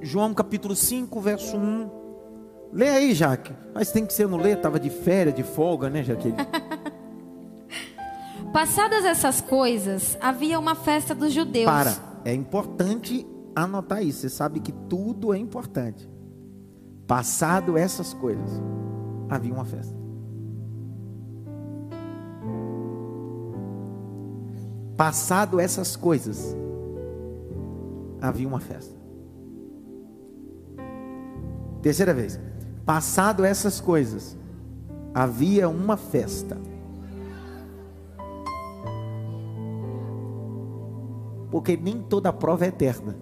João capítulo 5, verso 1. Lê aí, Jaque. Mas tem que ser no ler, estava de férias, de folga, né, Jaqueline? Passadas essas coisas, havia uma festa dos judeus. Para, é importante anotar isso. Você sabe que tudo é importante. Passado essas coisas, havia uma festa. Passado essas coisas, havia uma festa. Terceira vez. Passado essas coisas, havia uma festa. Porque nem toda prova é eterna.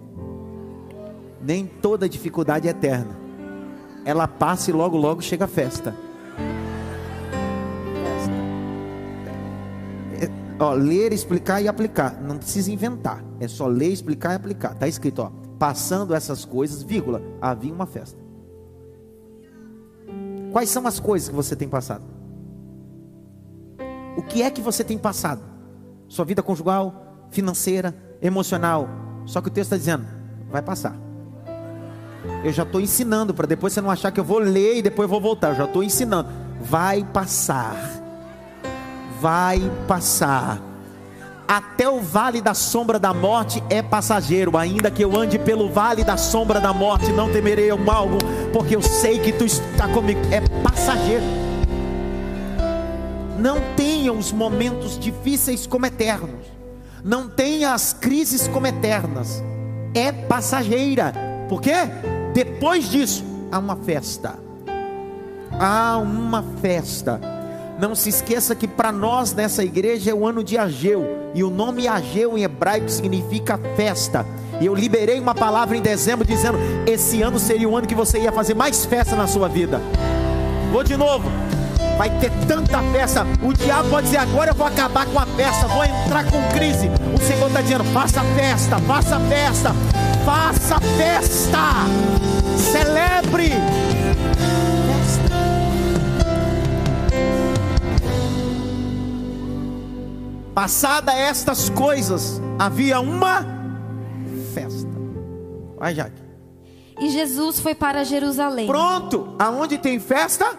Nem toda dificuldade é eterna. Ela passa e logo, logo chega a festa. É, ó, ler, explicar e aplicar. Não precisa inventar. É só ler, explicar e aplicar. Está escrito, ó. Passando essas coisas, vírgula, havia uma festa. Quais são as coisas que você tem passado? O que é que você tem passado? Sua vida conjugal, financeira, emocional. Só que o texto está dizendo: vai passar. Eu já estou ensinando para depois você não achar que eu vou ler e depois vou voltar. Eu já estou ensinando. Vai passar. Vai passar. Até o vale da sombra da morte é passageiro. Ainda que eu ande pelo vale da sombra da morte, não temerei o mal, porque eu sei que tu está comigo. É passageiro. Não tenha os momentos difíceis como eternos. Não tenha as crises como eternas. É passageira. Por quê? Depois disso, há uma festa. Há uma festa. Não se esqueça que para nós nessa igreja é o ano de Ageu. E o nome Ageu em hebraico significa festa. E eu liberei uma palavra em dezembro dizendo: esse ano seria o ano que você ia fazer mais festa na sua vida. Vou de novo. Vai ter tanta festa. O diabo pode dizer: agora eu vou acabar com a festa, vou entrar com crise. O Senhor está dizendo: faça festa, faça festa, faça festa. Celebre. Passada estas coisas, havia uma festa. Vai, Jaque. E Jesus foi para Jerusalém. Pronto. Aonde tem festa?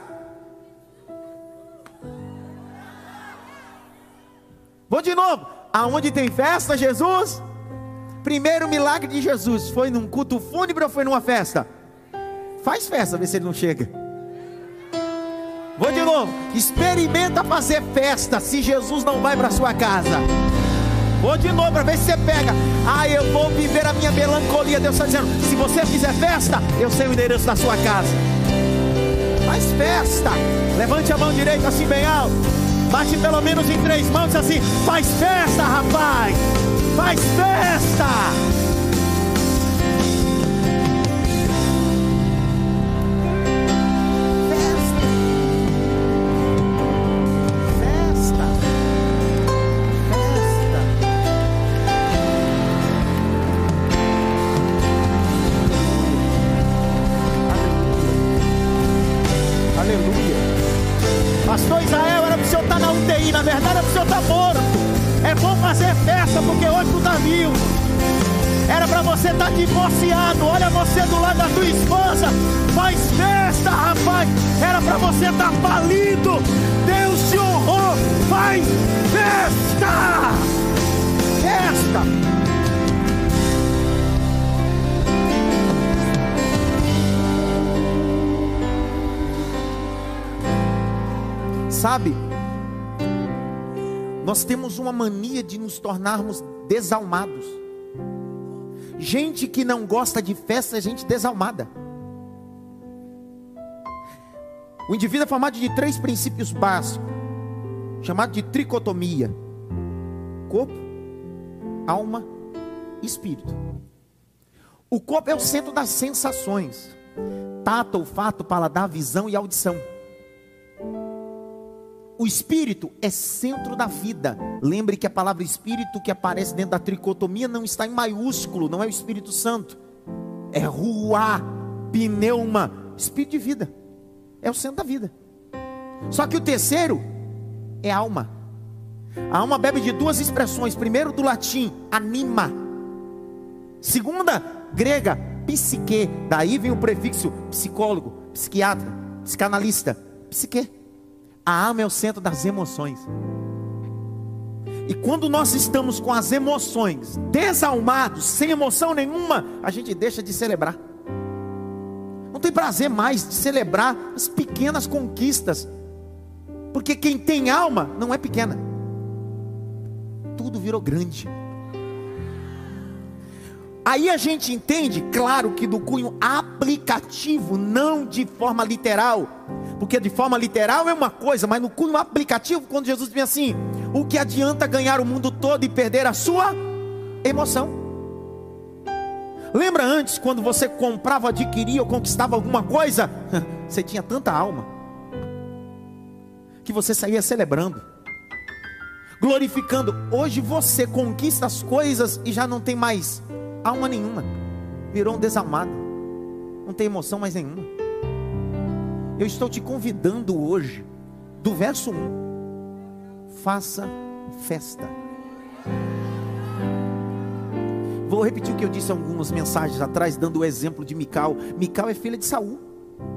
Vou de novo. Aonde tem festa, Jesus? Primeiro milagre de Jesus foi num culto fúnebre ou foi numa festa? Faz festa, vê se ele não chega. Vou de novo. Experimenta fazer festa se Jesus não vai para sua casa. Vou de novo para ver se você pega. Ah, eu vou viver a minha melancolia. Deus está dizendo: se você fizer festa, eu sei o endereço da sua casa. Faz festa. Levante a mão direita assim bem alto. Bate pelo menos em três mãos assim. Faz festa, rapaz. Faz festa. Sabe, nós temos uma mania de nos tornarmos desalmados. Gente que não gosta de festa é gente desalmada. O indivíduo é formado de três princípios básicos, chamado de tricotomia: corpo, alma e espírito. O corpo é o centro das sensações: tato, olfato, paladar, visão e audição. O espírito é centro da vida. Lembre que a palavra espírito que aparece dentro da tricotomia não está em maiúsculo, não é o Espírito Santo. É ruá, pneuma, espírito de vida. É o centro da vida. Só que o terceiro é alma. A alma bebe de duas expressões. Primeiro do latim, anima. Segunda, grega, psique. Daí vem o prefixo psicólogo, psiquiatra, psicanalista, psique. A alma é o centro das emoções. E quando nós estamos com as emoções desalmados, sem emoção nenhuma, a gente deixa de celebrar. Não tem prazer mais de celebrar as pequenas conquistas. Porque quem tem alma não é pequena. Tudo virou grande. Aí a gente entende, claro que do cunho aplicativo, não de forma literal. Porque de forma literal é uma coisa, mas no cunho aplicativo, quando Jesus diz assim: o que adianta ganhar o mundo todo e perder a sua emoção? Lembra antes, quando você comprava, adquiria ou conquistava alguma coisa? Você tinha tanta alma que você saía celebrando, glorificando. Hoje você conquista as coisas e já não tem mais alma nenhuma, virou um desalmado, não tem emoção mais nenhuma. Eu estou te convidando hoje, do verso 1, faça festa. Vou repetir o que eu disse algumas mensagens atrás, dando o exemplo de Mical. Mical é filha de Saul.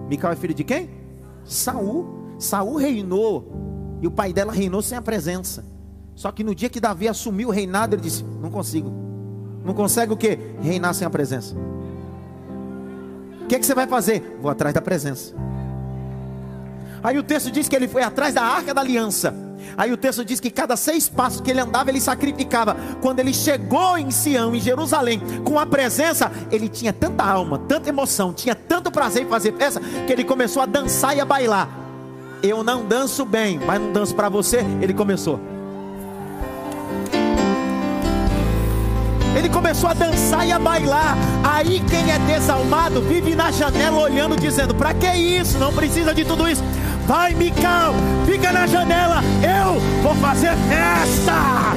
Mical é filha de quem? Saul. Saul reinou e o pai dela reinou sem a presença. Só que no dia que Davi assumiu o reinado, ele disse: Não consigo. Não consegue o que? Reinar sem a presença. O que, é que você vai fazer? Vou atrás da presença. Aí o texto diz que ele foi atrás da arca da aliança. Aí o texto diz que cada seis passos que ele andava, ele sacrificava. Quando ele chegou em Sião, em Jerusalém, com a presença, ele tinha tanta alma, tanta emoção, tinha tanto prazer em fazer festa, que ele começou a dançar e a bailar. Eu não danço bem, mas não danço para você. Ele começou. Ele começou a dançar e a bailar. Aí quem é desalmado vive na janela olhando, dizendo: Para que isso? Não precisa de tudo isso. Vai, Mical, fica na janela. Eu vou fazer festa.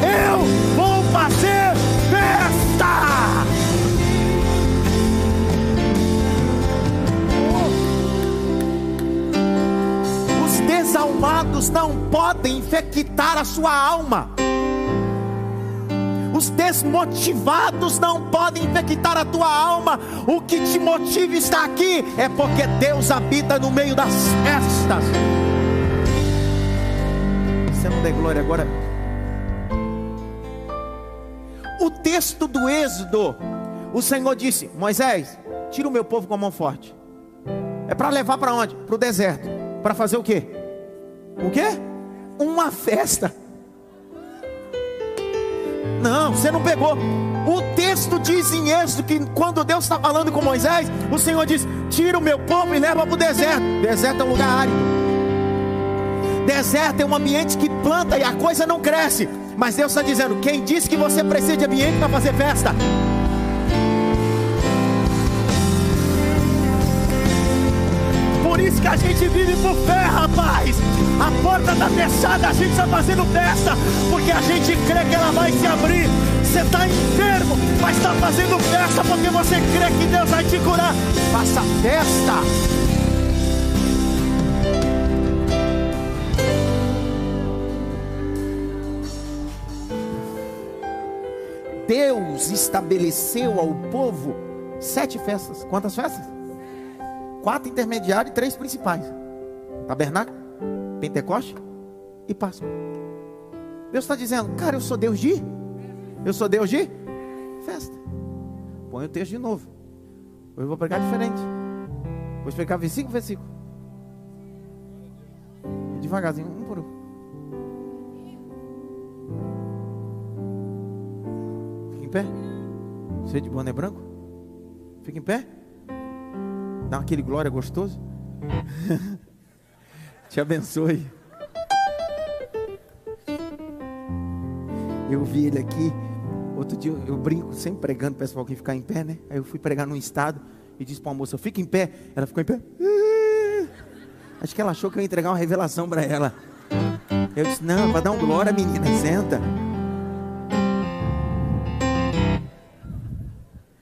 Eu vou fazer festa. Os desalmados não podem infectar a sua alma. Os desmotivados não podem infectar a tua alma. O que te motiva está aqui é porque Deus habita no meio das festas. Você não dê glória agora. O texto do Êxodo, o Senhor disse: Moisés, tira o meu povo com a mão forte. É para levar para onde? Para o deserto. Para fazer o quê? O quê? Uma festa. Não, você não pegou. O texto diz em Êxodo que quando Deus está falando com Moisés, o Senhor diz: Tira o meu povo e leva para o deserto. Deserto é um lugar árido. Deserto é um ambiente que planta e a coisa não cresce. Mas Deus está dizendo: Quem disse que você precisa de ambiente para fazer festa? A gente vive por fé, rapaz. A porta está fechada, a gente está fazendo festa, porque a gente crê que ela vai se abrir. Você está enfermo, mas está fazendo festa porque você crê que Deus vai te curar. Faça festa. Deus estabeleceu ao povo sete festas. Quantas festas? Quatro intermediários e três principais: Tabernáculo, Pentecoste e Páscoa. Deus está dizendo, cara, eu sou Deus de? Eu sou Deus de? Festa. Põe o texto de novo. Hoje eu vou pregar diferente. Vou explicar versículo versículo. Devagarzinho, um por um. Fica em pé. Você de boné branco? Fica em pé. Dá aquele glória gostoso. Te abençoe. Eu vi ele aqui. Outro dia eu brinco, sempre pregando, para alguém ficar em pé, né? Aí eu fui pregar num estado e disse para uma moça: Fica em pé. Ela ficou em pé. Acho que ela achou que eu ia entregar uma revelação para ela. Eu disse: Não, para dar um glória, menina, senta.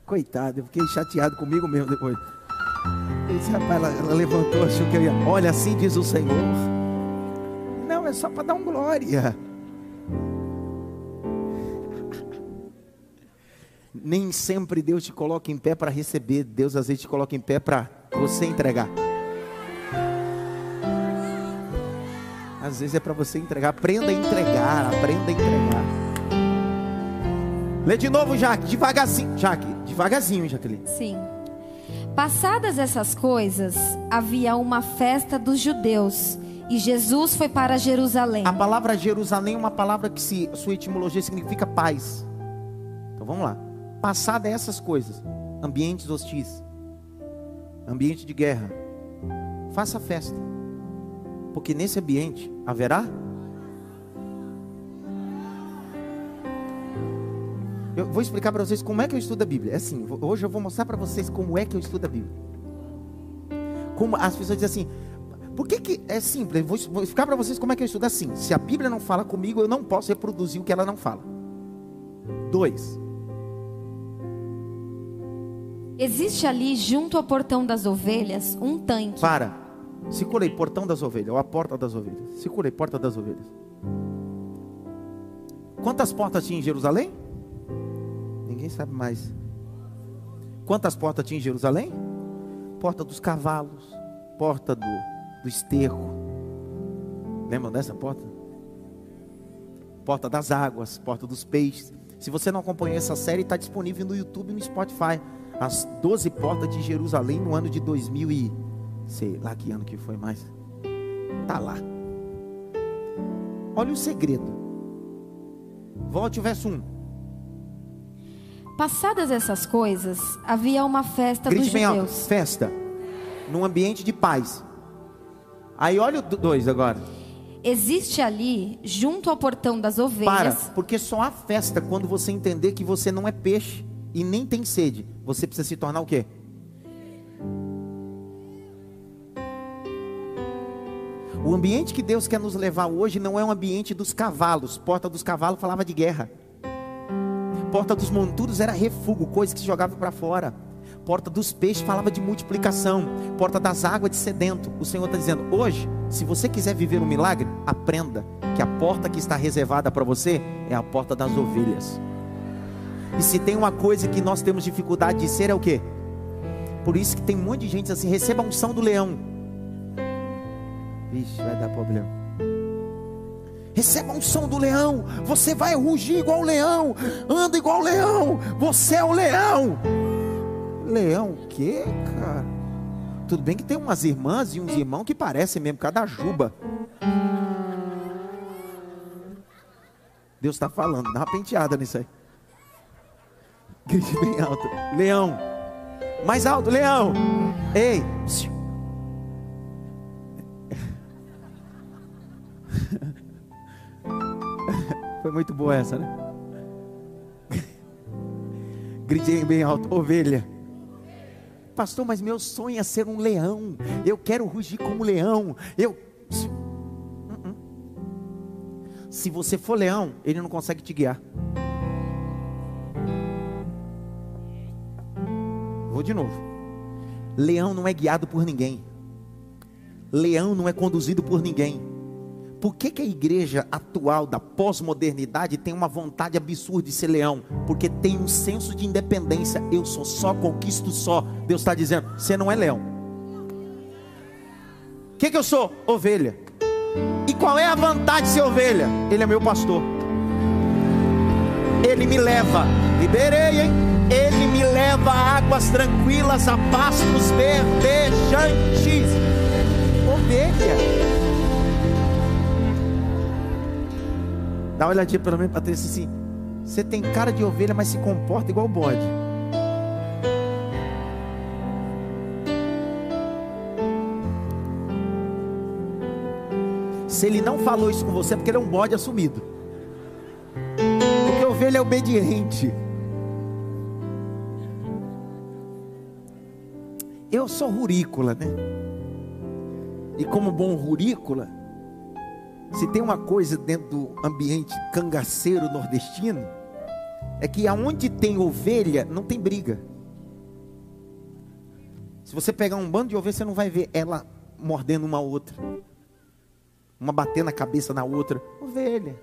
Coitado, eu fiquei chateado comigo mesmo depois. Esse rapaz, ela, ela levantou, achou que eu ia. Olha, assim diz o Senhor. Não, é só para dar um glória. Nem sempre Deus te coloca em pé para receber, Deus às vezes te coloca em pé para você entregar. Às vezes é para você entregar. Aprenda a entregar, aprenda a entregar. Lê de novo, Jaque, devagarzinho. Jaque, devagarzinho, Jaqueline. Sim. Passadas essas coisas, havia uma festa dos judeus e Jesus foi para Jerusalém. A palavra Jerusalém é uma palavra que se, sua etimologia significa paz. Então vamos lá. Passada essas coisas, ambientes hostis, ambiente de guerra, faça festa. Porque nesse ambiente haverá Eu vou explicar para vocês como é que eu estudo a Bíblia. É assim, hoje eu vou mostrar para vocês como é que eu estudo a Bíblia. Como as pessoas dizem assim, por que, que é simples? Vou, vou explicar para vocês como é que eu estudo assim. Se a Bíblia não fala comigo, eu não posso reproduzir o que ela não fala. Dois. Existe ali, junto ao portão das ovelhas, um tanque. Para. Segurei, portão das ovelhas, ou a porta das ovelhas. Segurei, porta das ovelhas. Quantas portas tinha em Jerusalém? Ninguém sabe mais. Quantas portas tinha em Jerusalém? Porta dos cavalos, porta do, do esterro. Lembram dessa porta? Porta das águas, porta dos peixes. Se você não acompanhou essa série, está disponível no YouTube e no Spotify. As 12 portas de Jerusalém no ano de 2000 e sei lá que ano que foi mais. Tá lá. Olha o segredo. Volte o verso 1. Passadas essas coisas, havia uma festa Grite dos bem judeus. Alto. Festa. Num ambiente de paz. Aí olha o 2 agora. Existe ali, junto ao portão das ovelhas. Para, porque só há festa quando você entender que você não é peixe e nem tem sede. Você precisa se tornar o quê? O ambiente que Deus quer nos levar hoje não é um ambiente dos cavalos. Porta dos cavalos falava de guerra. Porta dos monturos era refúgio, coisa que se jogava para fora. Porta dos peixes falava de multiplicação. Porta das águas de sedento. O Senhor está dizendo: hoje, se você quiser viver um milagre, aprenda que a porta que está reservada para você é a porta das ovelhas. E se tem uma coisa que nós temos dificuldade de ser, é o que? Por isso que tem um monte de gente assim: receba a unção do leão. Vixe, vai dar problema. Receba um som do leão. Você vai rugir igual o leão. Anda igual o leão. Você é o leão. Leão o quê, cara? Tudo bem que tem umas irmãs e uns irmãos que parecem mesmo cada juba. Deus está falando, dá uma penteada nisso aí. Grite bem alto. Leão. Mais alto, leão. Ei. Foi muito boa essa, né? Gritei bem alto, ovelha. Pastor, mas meu sonho é ser um leão. Eu quero rugir como leão. Eu. Uh-uh. Se você for leão, ele não consegue te guiar. Vou de novo. Leão não é guiado por ninguém. Leão não é conduzido por ninguém. Por que, que a igreja atual da pós-modernidade tem uma vontade absurda de ser leão? Porque tem um senso de independência. Eu sou só, conquisto só. Deus está dizendo: você não é leão. O que, que eu sou? Ovelha. E qual é a vantagem de ser ovelha? Ele é meu pastor. Ele me leva. Liberei, hein? Ele me leva a águas tranquilas, a pastos verdejantes. Ovelha. Dá uma olhadinha pelo menos para ter assim. Você tem cara de ovelha, mas se comporta igual bode. Se ele não falou isso com você, é porque ele é um bode assumido. Porque ovelha é obediente. Eu sou rurícola, né? E como bom rurícola, se tem uma coisa dentro do ambiente cangaceiro nordestino, é que aonde tem ovelha, não tem briga. Se você pegar um bando de ovelhas, você não vai ver ela mordendo uma outra, uma batendo a cabeça na outra. Ovelha.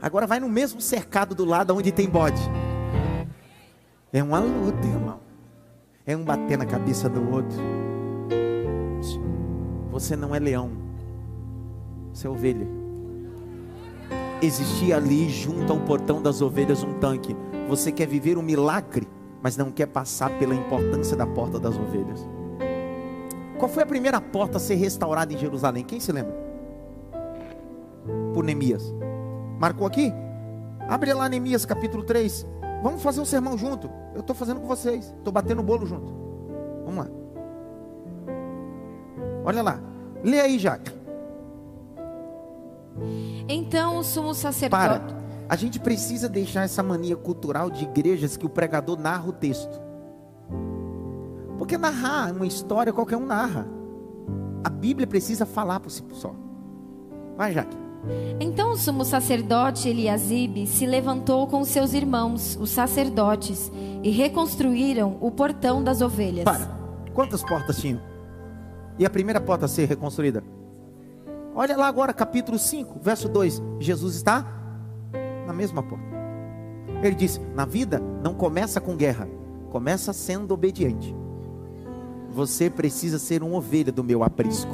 Agora vai no mesmo cercado do lado onde tem bode. É uma luta, irmão. É um bater na cabeça do outro. Você não é leão. Você é ovelha. Existia ali, junto ao portão das ovelhas, um tanque. Você quer viver um milagre, mas não quer passar pela importância da porta das ovelhas. Qual foi a primeira porta a ser restaurada em Jerusalém? Quem se lembra? Por Neemias. Marcou aqui? Abre lá Neemias capítulo 3. Vamos fazer um sermão junto. Eu estou fazendo com vocês. Estou batendo o bolo junto. Vamos lá. Olha lá. Lê aí, Jaque. Então o sumo sacerdote. Para. A gente precisa deixar essa mania cultural de igrejas que o pregador narra o texto. Porque narrar uma história qualquer um narra. A Bíblia precisa falar por si só. Vai, Jaque. Então o sumo sacerdote Eliasibe se levantou com seus irmãos, os sacerdotes, e reconstruíram o portão das ovelhas. Para. Quantas portas tinham? E a primeira porta a ser reconstruída? Olha lá agora, capítulo 5, verso 2. Jesus está na mesma porta. Ele disse: Na vida não começa com guerra, começa sendo obediente. Você precisa ser uma ovelha do meu aprisco.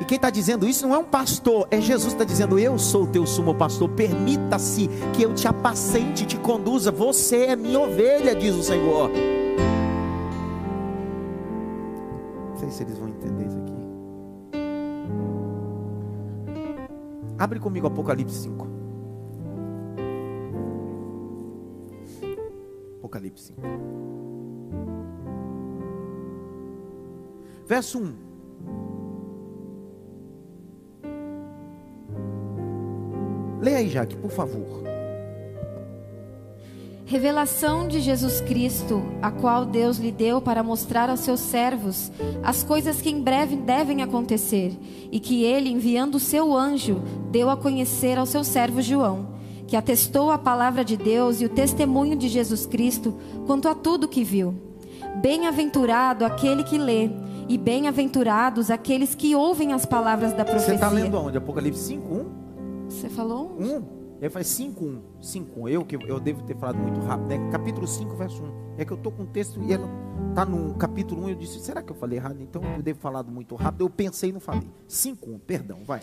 E quem está dizendo isso não é um pastor, é Jesus está dizendo: Eu sou o teu sumo pastor. Permita-se que eu te apacente, te conduza. Você é minha ovelha, diz o Senhor. Sei se eles vão entender isso aqui. Abre comigo Apocalipse 5. Apocalipse 5. Verso 1. Leia aí, Jaque, por favor. Revelação de Jesus Cristo, a qual Deus lhe deu para mostrar aos seus servos as coisas que em breve devem acontecer, e que ele, enviando o seu anjo, deu a conhecer ao seu servo João, que atestou a palavra de Deus e o testemunho de Jesus Cristo quanto a tudo que viu. Bem-aventurado aquele que lê, e bem-aventurados aqueles que ouvem as palavras da Você profecia. está lendo onde? Apocalipse 5, 1? Você falou? 1. Ele faz 5, 1. 5. Eu que eu devo ter falado muito rápido, né? Capítulo 5, verso 1. É que eu estou com o texto e ela está no capítulo 1. Eu disse, será que eu falei errado? Então eu devo falado muito rápido. Eu pensei e não falei. 5, 1. Perdão, vai.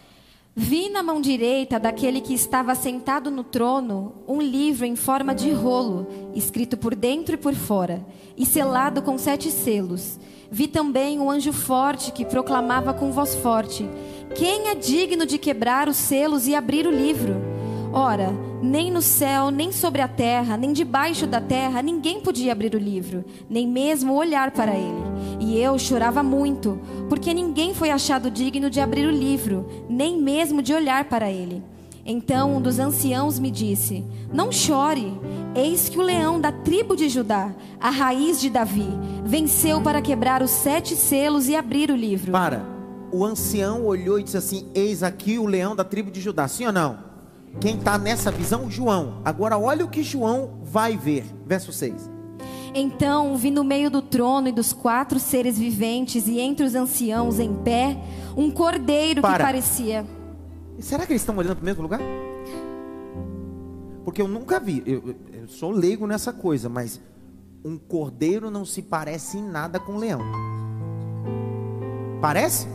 Vi na mão direita daquele que estava sentado no trono um livro em forma de rolo, escrito por dentro e por fora, e selado com sete selos. Vi também um anjo forte que proclamava com voz forte: Quem é digno de quebrar os selos e abrir o livro? Ora, nem no céu, nem sobre a terra, nem debaixo da terra, ninguém podia abrir o livro, nem mesmo olhar para ele. E eu chorava muito, porque ninguém foi achado digno de abrir o livro, nem mesmo de olhar para ele. Então um dos anciãos me disse: Não chore, eis que o leão da tribo de Judá, a raiz de Davi, venceu para quebrar os sete selos e abrir o livro. Para. O ancião olhou e disse assim: Eis aqui o leão da tribo de Judá. Sim ou não? Quem está nessa visão? João. Agora olha o que João vai ver. Verso 6. Então vi no meio do trono e dos quatro seres viventes e entre os anciãos em pé um cordeiro que Para. parecia. Será que eles estão olhando para o mesmo lugar? Porque eu nunca vi. Eu, eu- eu sou leigo nessa coisa, mas um cordeiro não se parece em nada com um leão. Parece?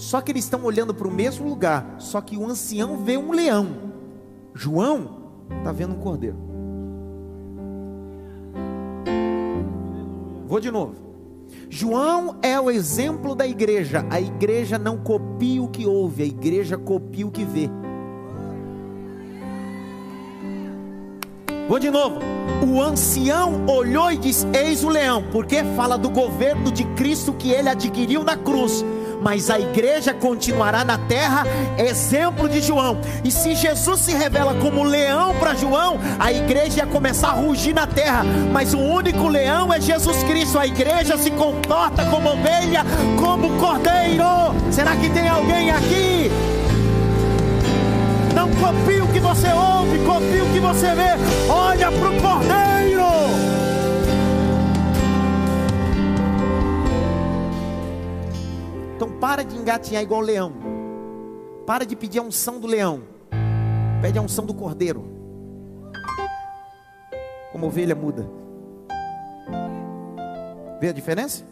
Só que eles estão olhando para o mesmo lugar. Só que o ancião vê um leão. João está vendo um cordeiro. Vou de novo. João é o exemplo da igreja. A igreja não copia o que ouve, a igreja copia o que vê. Vou de novo. O ancião olhou e disse: Eis o leão, porque fala do governo de Cristo que ele adquiriu na cruz. Mas a igreja continuará na terra, exemplo de João. E se Jesus se revela como leão para João, a igreja ia começar a rugir na terra. Mas o único leão é Jesus Cristo. A igreja se comporta como ovelha, como cordeiro. Será que tem alguém aqui? Não copie o que você ouve, copie o que você vê. Olha para o cordeiro. Então para de engatinhar igual leão. Para de pedir a unção do leão. Pede a unção do cordeiro. Como ovelha muda. Vê a diferença?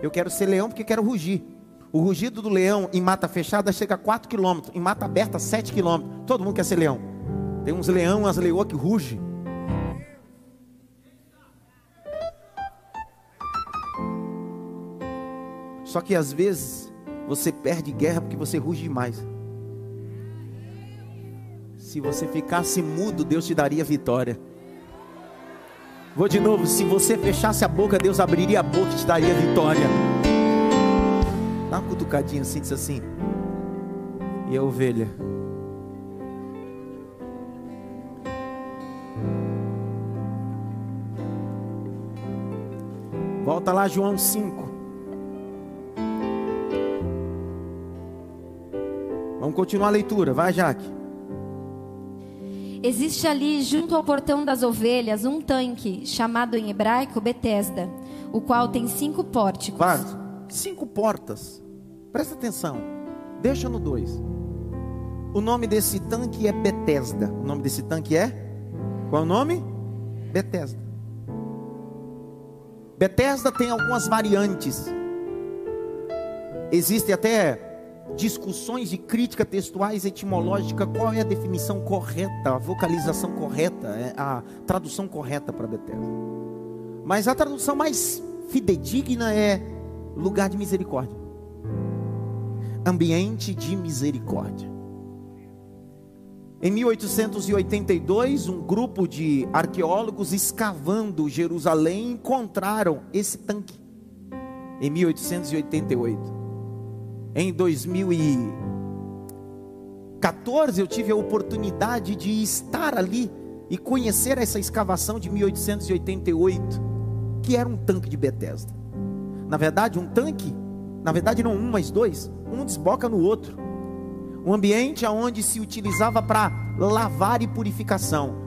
Eu quero ser leão porque quero rugir. O rugido do leão em mata fechada chega a 4 km, em mata aberta 7 km. Todo mundo quer ser leão. Tem uns leão, umas leoas que rugem. Só que às vezes você perde guerra porque você ruge demais. Se você ficasse mudo, Deus te daria vitória. Vou de novo, se você fechasse a boca, Deus abriria a boca e te daria vitória. Dá uma cutucadinha assim, diz assim. E a ovelha? Volta lá, João 5. Vamos continuar a leitura, vai, Jaque. Existe ali, junto ao portão das ovelhas, um tanque, chamado em hebraico Betesda, o qual tem cinco pórticos. Claro, cinco portas. Presta atenção. Deixa no 2. O nome desse tanque é Betesda. O nome desse tanque é? Qual é o nome? Betesda. Betesda tem algumas variantes. Existem até discussões de crítica textuais etimológica, qual é a definição correta, a vocalização correta, é a tradução correta para Betesda. Mas a tradução mais fidedigna é lugar de misericórdia. Ambiente de misericórdia. Em 1882, um grupo de arqueólogos escavando Jerusalém encontraram esse tanque. Em 1888. Em 2014 eu tive a oportunidade de estar ali e conhecer essa escavação de 1888, que era um tanque de Bethesda. Na verdade, um tanque, na verdade não um, mas dois, um desboca no outro. Um ambiente onde se utilizava para lavar e purificação.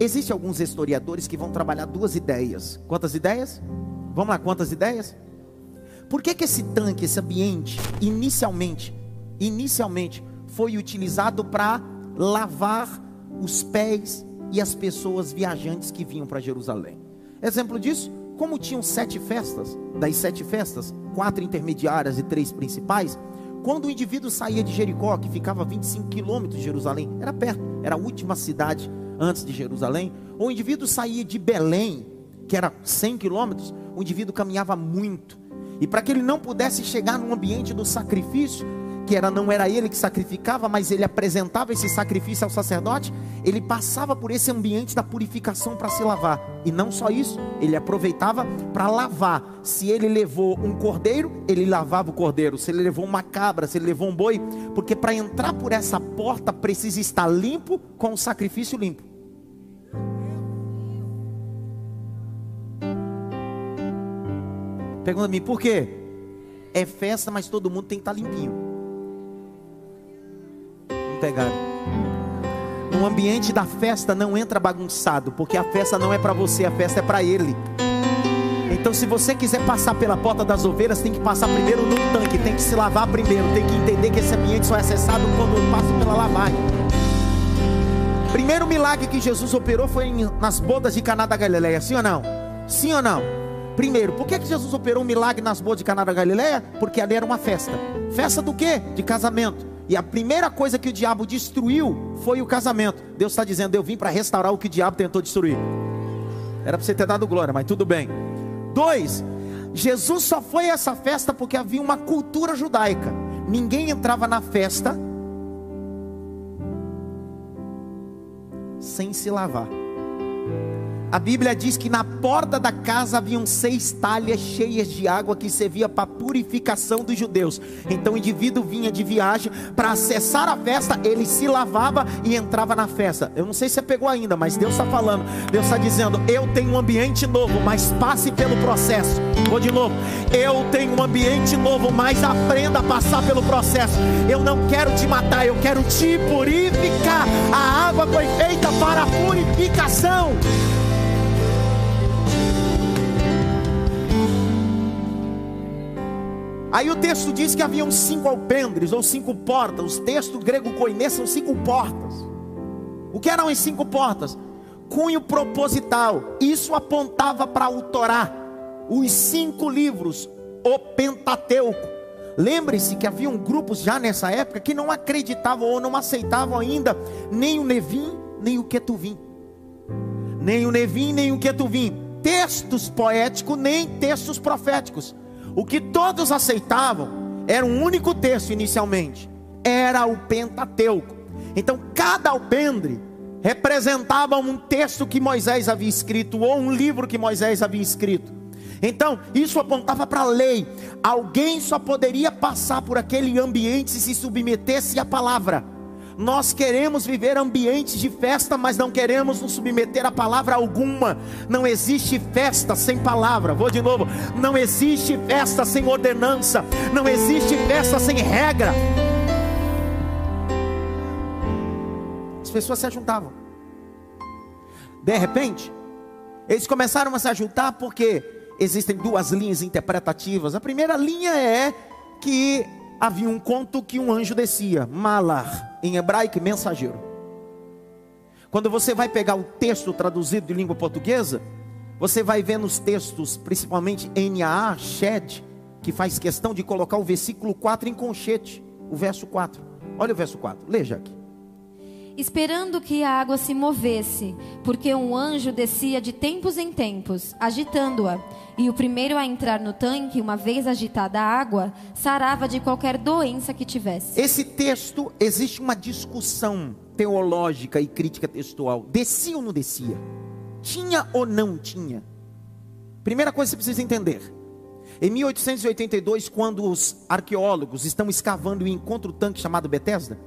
Existem alguns historiadores que vão trabalhar duas ideias. Quantas ideias? Vamos lá, quantas ideias? Por que, que esse tanque, esse ambiente, inicialmente, inicialmente foi utilizado para lavar os pés e as pessoas viajantes que vinham para Jerusalém? Exemplo disso, como tinham sete festas, das sete festas, quatro intermediárias e três principais, quando o indivíduo saía de Jericó, que ficava a 25 quilômetros de Jerusalém, era perto, era a última cidade antes de Jerusalém, ou o indivíduo saía de Belém, que era 100 quilômetros, o indivíduo caminhava muito, e para que ele não pudesse chegar no ambiente do sacrifício, que era não era ele que sacrificava, mas ele apresentava esse sacrifício ao sacerdote, ele passava por esse ambiente da purificação para se lavar. E não só isso, ele aproveitava para lavar. Se ele levou um cordeiro, ele lavava o cordeiro. Se ele levou uma cabra, se ele levou um boi, porque para entrar por essa porta precisa estar limpo com o sacrifício limpo. Pergunta a mim, por quê? É festa, mas todo mundo tem que estar limpinho. Não pegaram. No ambiente da festa não entra bagunçado, porque a festa não é para você, a festa é para ele. Então, se você quiser passar pela porta das ovelhas, tem que passar primeiro no tanque, tem que se lavar primeiro, tem que entender que esse ambiente só é acessado quando eu passo pela lavagem. Primeiro milagre que Jesus operou foi nas bodas de Caná da Galileia, sim ou não? Sim ou não? Primeiro, por que, Jesus operou um milagre nas bodas de Caná da Galileia? Porque ali era uma festa. Festa do quê? De casamento. E a primeira coisa que o diabo destruiu foi o casamento. Deus está dizendo: Eu vim para restaurar o que o diabo tentou destruir. Era para você ter dado glória, mas tudo bem. Dois, Jesus só foi a essa festa porque havia uma cultura judaica. Ninguém entrava na festa sem se lavar. A Bíblia diz que na porta da casa haviam seis talhas cheias de água que servia para purificação dos judeus. Então o indivíduo vinha de viagem para acessar a festa, ele se lavava e entrava na festa. Eu não sei se você pegou ainda, mas Deus está falando. Deus está dizendo: Eu tenho um ambiente novo, mas passe pelo processo. Vou de novo. Eu tenho um ambiente novo, mas aprenda a passar pelo processo. Eu não quero te matar, eu quero te purificar. A água foi feita para purificação. Aí o texto diz que haviam cinco alpendres ou cinco portas. Os textos grego coinê são cinco portas. O que eram as cinco portas? Cunho proposital. Isso apontava para o Torá, os cinco livros, o Pentateuco. Lembre-se que haviam grupos já nessa época que não acreditavam ou não aceitavam ainda nem o Nevim, nem o Ketuvim. Nem o Nevim, nem o Ketuvim. Textos poéticos, nem textos proféticos. O que todos aceitavam era um único texto inicialmente. Era o Pentateuco. Então, cada alpendre representava um texto que Moisés havia escrito, ou um livro que Moisés havia escrito. Então, isso apontava para a lei. Alguém só poderia passar por aquele ambiente se se submetesse à palavra. Nós queremos viver ambientes de festa, mas não queremos nos submeter a palavra alguma. Não existe festa sem palavra. Vou de novo. Não existe festa sem ordenança. Não existe festa sem regra. As pessoas se juntavam. De repente, eles começaram a se juntar porque existem duas linhas interpretativas. A primeira linha é que havia um conto que um anjo descia, malar, em hebraico, mensageiro. Quando você vai pegar o texto traduzido de língua portuguesa, você vai ver nos textos, principalmente NAA, Shed, que faz questão de colocar o versículo 4 em conchete, o verso 4. Olha o verso 4, leia aqui esperando que a água se movesse, porque um anjo descia de tempos em tempos, agitando-a. E o primeiro a entrar no tanque, uma vez agitada a água, sarava de qualquer doença que tivesse. Esse texto existe uma discussão teológica e crítica textual. Descia ou não descia? Tinha ou não tinha? Primeira coisa que você precisa entender. Em 1882, quando os arqueólogos estão escavando e encontram o tanque chamado Bethesda,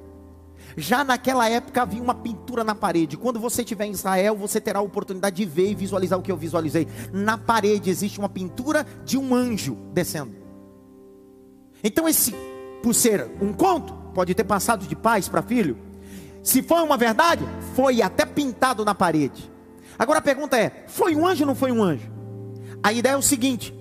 já naquela época havia uma pintura na parede. Quando você estiver em Israel, você terá a oportunidade de ver e visualizar o que eu visualizei. Na parede existe uma pintura de um anjo descendo. Então, esse, por ser um conto, pode ter passado de pais para filho. Se foi uma verdade, foi até pintado na parede. Agora a pergunta é: foi um anjo ou não foi um anjo? A ideia é o seguinte: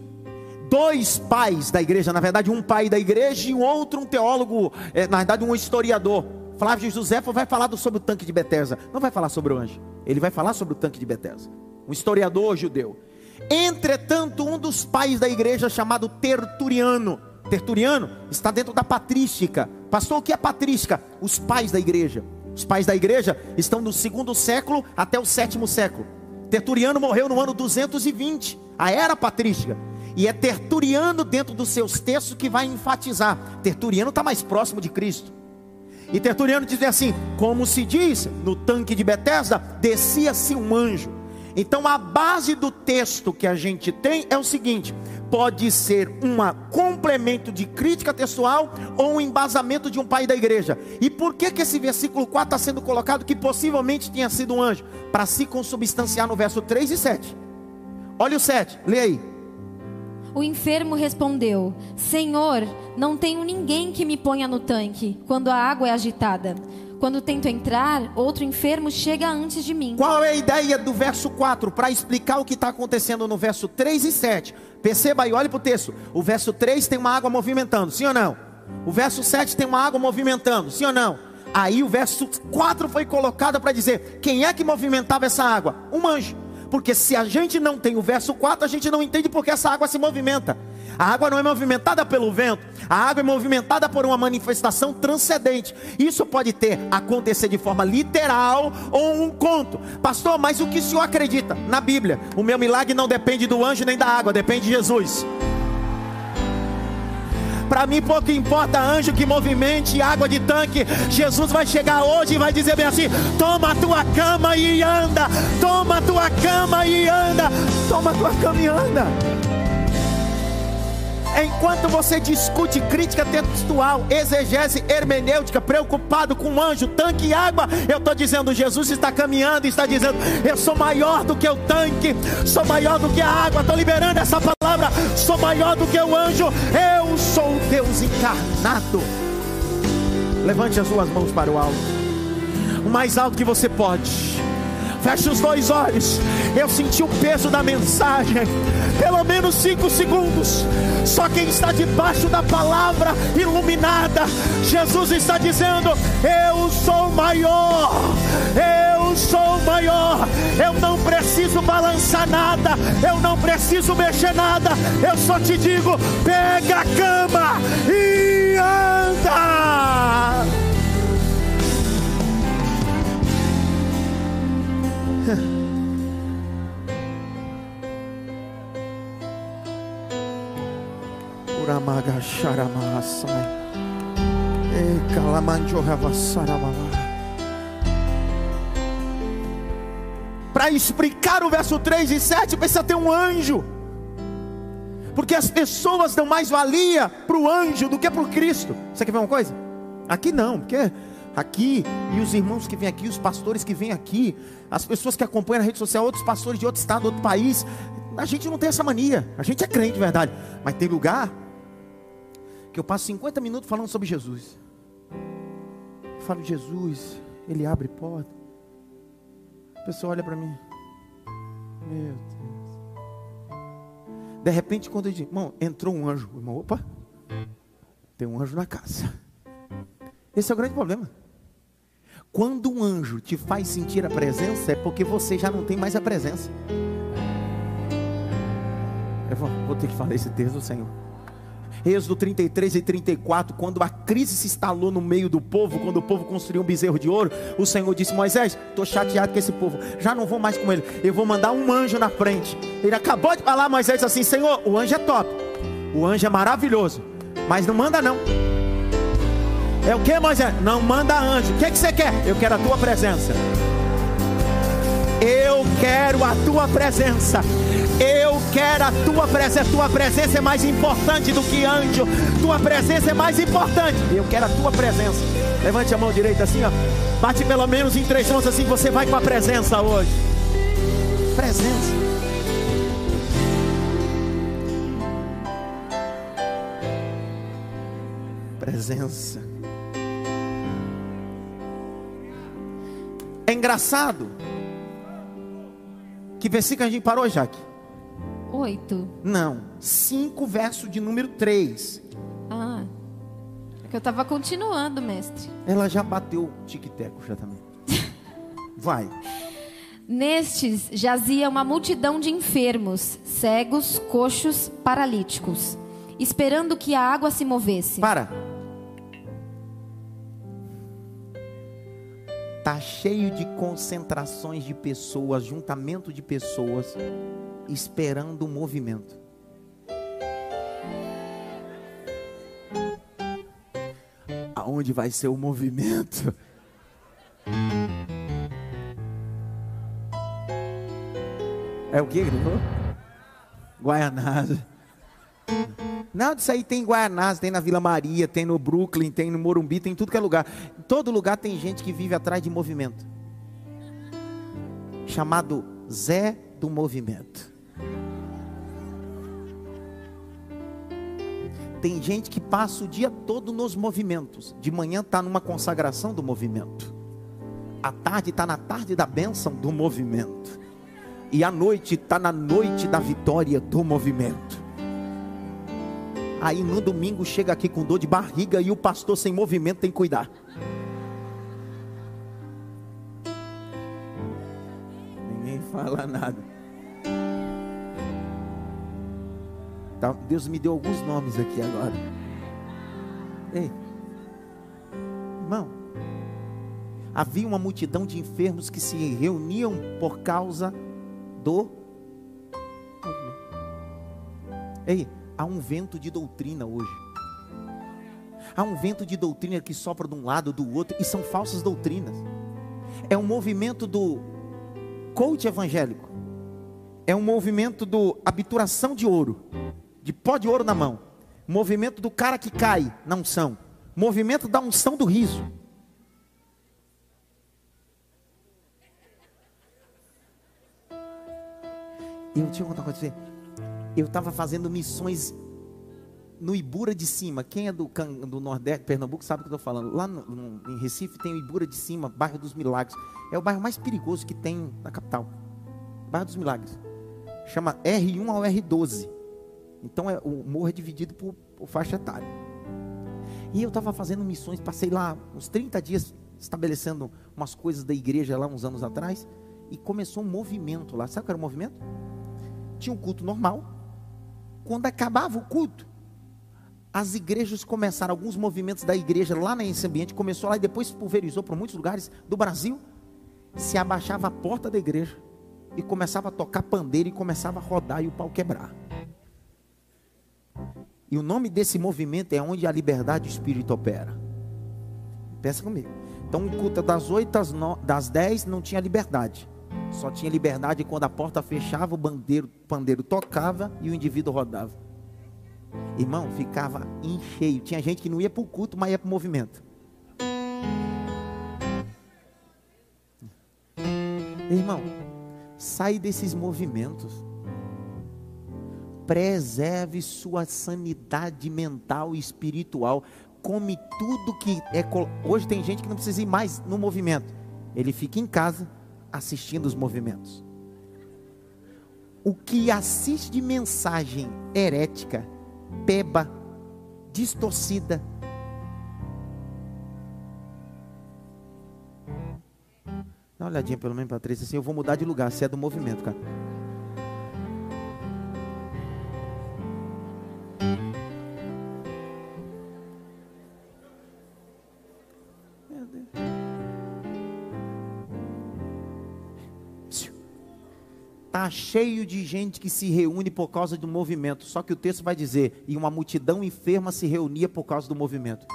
dois pais da igreja, na verdade, um pai da igreja e outro, um teólogo, é, na verdade, um historiador Flávio José vai falar sobre o tanque de Betesda, não vai falar sobre o anjo. Ele vai falar sobre o tanque de Betesda. Um historiador judeu. Entretanto, um dos pais da igreja chamado Tertuliano, Tertuliano está dentro da patrística. Pastor, o que é patrística? Os pais da igreja. Os pais da igreja estão do segundo século até o sétimo século. Tertuliano morreu no ano 220, a era patrística. E é Tertuliano dentro dos seus textos que vai enfatizar. Tertuliano está mais próximo de Cristo. E Tertuliano dizia assim: como se diz, no tanque de Betesda, descia-se um anjo. Então a base do texto que a gente tem é o seguinte: pode ser um complemento de crítica textual ou um embasamento de um pai da igreja. E por que, que esse versículo 4 está sendo colocado que possivelmente tinha sido um anjo? Para se consubstanciar no verso 3 e 7. Olha o 7, lê aí. O enfermo respondeu: Senhor, não tenho ninguém que me ponha no tanque quando a água é agitada. Quando tento entrar, outro enfermo chega antes de mim. Qual é a ideia do verso 4 para explicar o que está acontecendo no verso 3 e 7? Perceba e olhe para o texto. O verso 3 tem uma água movimentando, sim ou não? O verso 7 tem uma água movimentando, sim ou não? Aí o verso 4 foi colocado para dizer: quem é que movimentava essa água? Um anjo. Porque se a gente não tem o verso 4, a gente não entende porque essa água se movimenta. A água não é movimentada pelo vento, a água é movimentada por uma manifestação transcendente. Isso pode ter acontecer de forma literal ou um conto. Pastor, mas o que o senhor acredita? Na Bíblia, o meu milagre não depende do anjo nem da água, depende de Jesus. Para mim pouco importa anjo que movimente água de tanque. Jesus vai chegar hoje e vai dizer bem assim: toma a tua cama e anda. Toma a tua cama e anda. Toma a tua cama e anda. Enquanto você discute crítica textual, exegese hermenêutica, preocupado com anjo, tanque e água, eu estou dizendo, Jesus está caminhando, está dizendo, eu sou maior do que o tanque, sou maior do que a água, estou liberando essa palavra, sou maior do que o anjo, eu sou Deus encarnado. Levante as suas mãos para o alto, o mais alto que você pode. Feche os dois olhos. Eu senti o peso da mensagem. Pelo menos cinco segundos. Só quem está debaixo da palavra iluminada. Jesus está dizendo: Eu sou maior. Eu sou maior. Eu não preciso balançar nada. Eu não preciso mexer nada. Eu só te digo: pega a cama e anda. Para explicar o verso 3 e 7, precisa ter um anjo. Porque as pessoas dão mais valia para o anjo do que para o Cristo. Você quer ver uma coisa? Aqui não, porque aqui, e os irmãos que vêm aqui, os pastores que vêm aqui, as pessoas que acompanham na rede social, outros pastores de outro estado, outro país, a gente não tem essa mania. A gente é crente de verdade. Mas tem lugar que eu passo 50 minutos falando sobre Jesus. Eu falo Jesus, ele abre porta. A pessoa olha para mim. Meu Deus. De repente, quando eu digo, irmão, entrou um anjo. Irmão, opa, tem um anjo na casa. Esse é o grande problema. Quando um anjo te faz sentir a presença, é porque você já não tem mais a presença. Eu vou, vou ter que falar esse texto, Senhor. Êxodo 33 e 34, quando a crise se instalou no meio do povo, quando o povo construiu um bezerro de ouro, o Senhor disse: Moisés, estou chateado com esse povo, já não vou mais com ele, eu vou mandar um anjo na frente. Ele acabou de falar, Moisés assim: Senhor, o anjo é top, o anjo é maravilhoso, mas não manda não. É o que, Moisés? Não manda anjo. O que, que você quer? Eu quero a tua presença. Eu quero a tua presença. Eu quero a tua presença. Tua presença é mais importante do que anjo. Tua presença é mais importante. Eu quero a tua presença. Levante a mão direita assim, ó. Bate pelo menos em três mãos assim. Você vai com a presença hoje. Presença. Presença. É engraçado. Que versículo a gente parou, Jaque? Oito. Não, 5, verso de número 3. Ah, é que eu estava continuando, mestre. Ela já bateu o tic-teco já também. Vai. Nestes jazia uma multidão de enfermos, cegos, coxos, paralíticos, esperando que a água se movesse. Para. Tá cheio de concentrações de pessoas, juntamento de pessoas esperando o movimento. Aonde vai ser o movimento? É o que ele falou? Não, disso aí tem em Guaianazes, tem na Vila Maria, tem no Brooklyn, tem no Morumbi, tem em tudo que é lugar. Em todo lugar tem gente que vive atrás de movimento. Chamado Zé do Movimento. Tem gente que passa o dia todo nos movimentos. De manhã está numa consagração do movimento. À tarde está na tarde da bênção do movimento. E à noite está na noite da vitória do movimento. Aí no domingo chega aqui com dor de barriga e o pastor sem movimento tem que cuidar. Ninguém fala nada. Tá? Deus me deu alguns nomes aqui agora. Ei, irmão, havia uma multidão de enfermos que se reuniam por causa do. Ei, há um vento de doutrina hoje. Há um vento de doutrina que sopra de um lado, do outro, e são falsas doutrinas. É um movimento do coach evangélico. É um movimento do habituração de ouro de pó de ouro na mão. Movimento do cara que cai na unção. Movimento da unção do riso. Eu tinha contar com você. Eu estava fazendo missões no Ibura de Cima. Quem é do, do Nordeste, Pernambuco, sabe o que eu estou falando. Lá no, no, em Recife tem o Ibura de Cima, bairro dos Milagres. É o bairro mais perigoso que tem na capital. Bairro dos Milagres. Chama R1 ao R12. Então é, o morro é dividido por, por faixa etária. E eu estava fazendo missões, passei lá uns 30 dias estabelecendo umas coisas da igreja lá uns anos atrás. E começou um movimento lá. Sabe o que era o movimento? Tinha um culto normal. Quando acabava o culto, as igrejas começaram, alguns movimentos da igreja lá nesse ambiente, começou lá e depois pulverizou para muitos lugares do Brasil. Se abaixava a porta da igreja e começava a tocar pandeiro e começava a rodar e o pau quebrar. E o nome desse movimento é onde a liberdade do espírito opera. Pensa comigo. Então, o culto das 8 às, 9, das 10 não tinha liberdade. Só tinha liberdade quando a porta fechava, o bandeiro, pandeiro tocava e o indivíduo rodava. Irmão, ficava em cheio. Tinha gente que não ia para o culto, mas ia para o movimento. Irmão, sai desses movimentos. Preserve sua sanidade mental e espiritual. Come tudo que é. Hoje tem gente que não precisa ir mais no movimento. Ele fica em casa assistindo os movimentos. O que assiste de mensagem herética, peba, distorcida, Dá uma olhadinha pelo menos, Patrícia, assim, eu vou mudar de lugar, se é do movimento, cara. Cheio de gente que se reúne por causa do movimento. Só que o texto vai dizer: e uma multidão enferma se reunia por causa do movimento.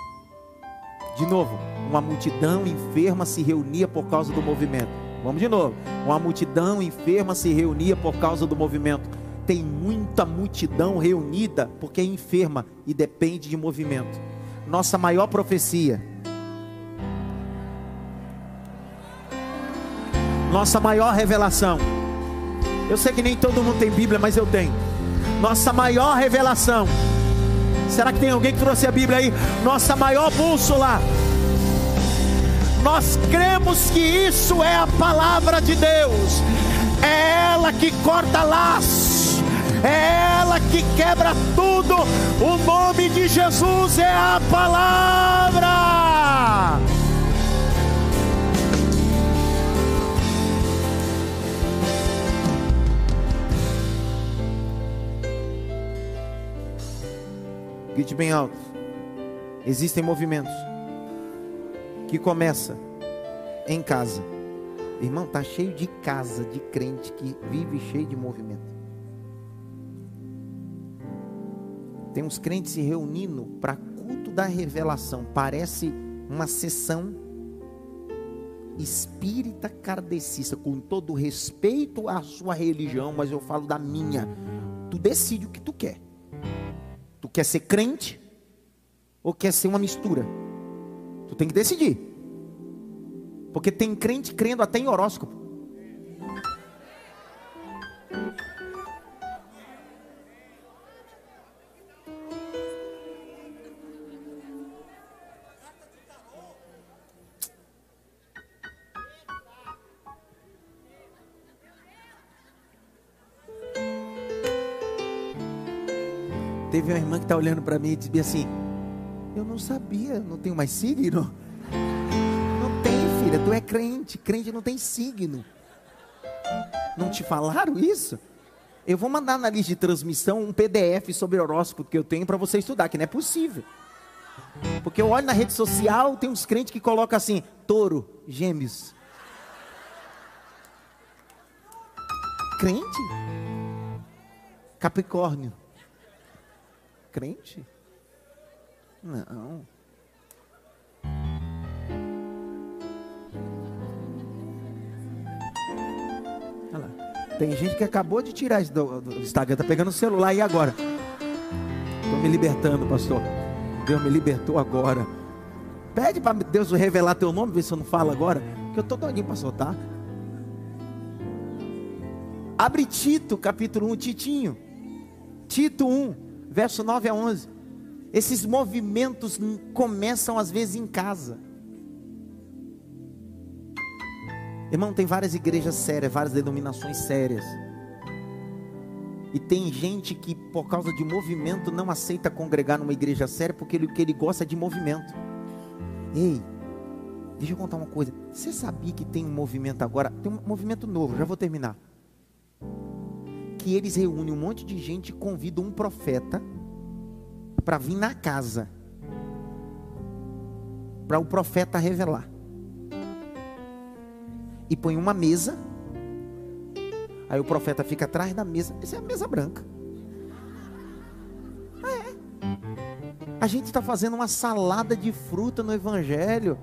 De novo, uma multidão enferma se reunia por causa do movimento. Vamos de novo. Uma multidão enferma se reunia por causa do movimento. Tem muita multidão reunida porque é enferma e depende de movimento. Nossa maior profecia. Nossa maior revelação eu sei que nem todo mundo tem Bíblia, mas eu tenho. Nossa maior revelação. Será que tem alguém que trouxe a Bíblia aí? Nossa maior bússola. Nós cremos que isso é a palavra de Deus. É ela que corta laços. É ela que quebra tudo. O nome de Jesus é a palavra. Grite bem alto. Existem movimentos que começa em casa. Irmão, tá cheio de casa de crente que vive cheio de movimento. Tem uns crentes se reunindo para culto da revelação. Parece uma sessão espírita kardecista, com todo respeito à sua religião, mas eu falo da minha. Tu decide o que tu quer. Tu quer ser crente ou quer ser uma mistura? Tu tem que decidir. Porque tem crente crendo até em horóscopo. Está olhando para mim e disse assim: Eu não sabia, não tenho mais signo. Não tem, filha, tu é crente. Crente não tem signo. Não te falaram isso? Eu vou mandar na lista de transmissão um PDF sobre horóscopo que eu tenho para você estudar, que não é possível. Porque eu olho na rede social, tem uns crentes que colocam assim: touro, gêmeos. Crente? Capricórnio crente? Não. Olha lá. Tem gente que acabou de tirar do, do Instagram, tá pegando o celular e agora? Estou me libertando, pastor. Deus me libertou agora. Pede para Deus revelar teu nome, ver se eu não falo agora. Que eu estou doidinho para soltar. Abre Tito, capítulo 1, Titinho. Tito 1 verso 9 a 11. Esses movimentos começam às vezes em casa. Irmão, tem várias igrejas sérias, várias denominações sérias. E tem gente que, por causa de movimento, não aceita congregar numa igreja séria, porque o que ele gosta é de movimento. Ei, Deixa eu contar uma coisa. Você sabia que tem um movimento agora? Tem um movimento novo, já vou terminar. Que eles reúnem um monte de gente e convidam um profeta para vir na casa. Para o profeta revelar. E põe uma mesa. Aí o profeta fica atrás da mesa. Essa é a mesa branca. Ah, é. A gente está fazendo uma salada de fruta no Evangelho.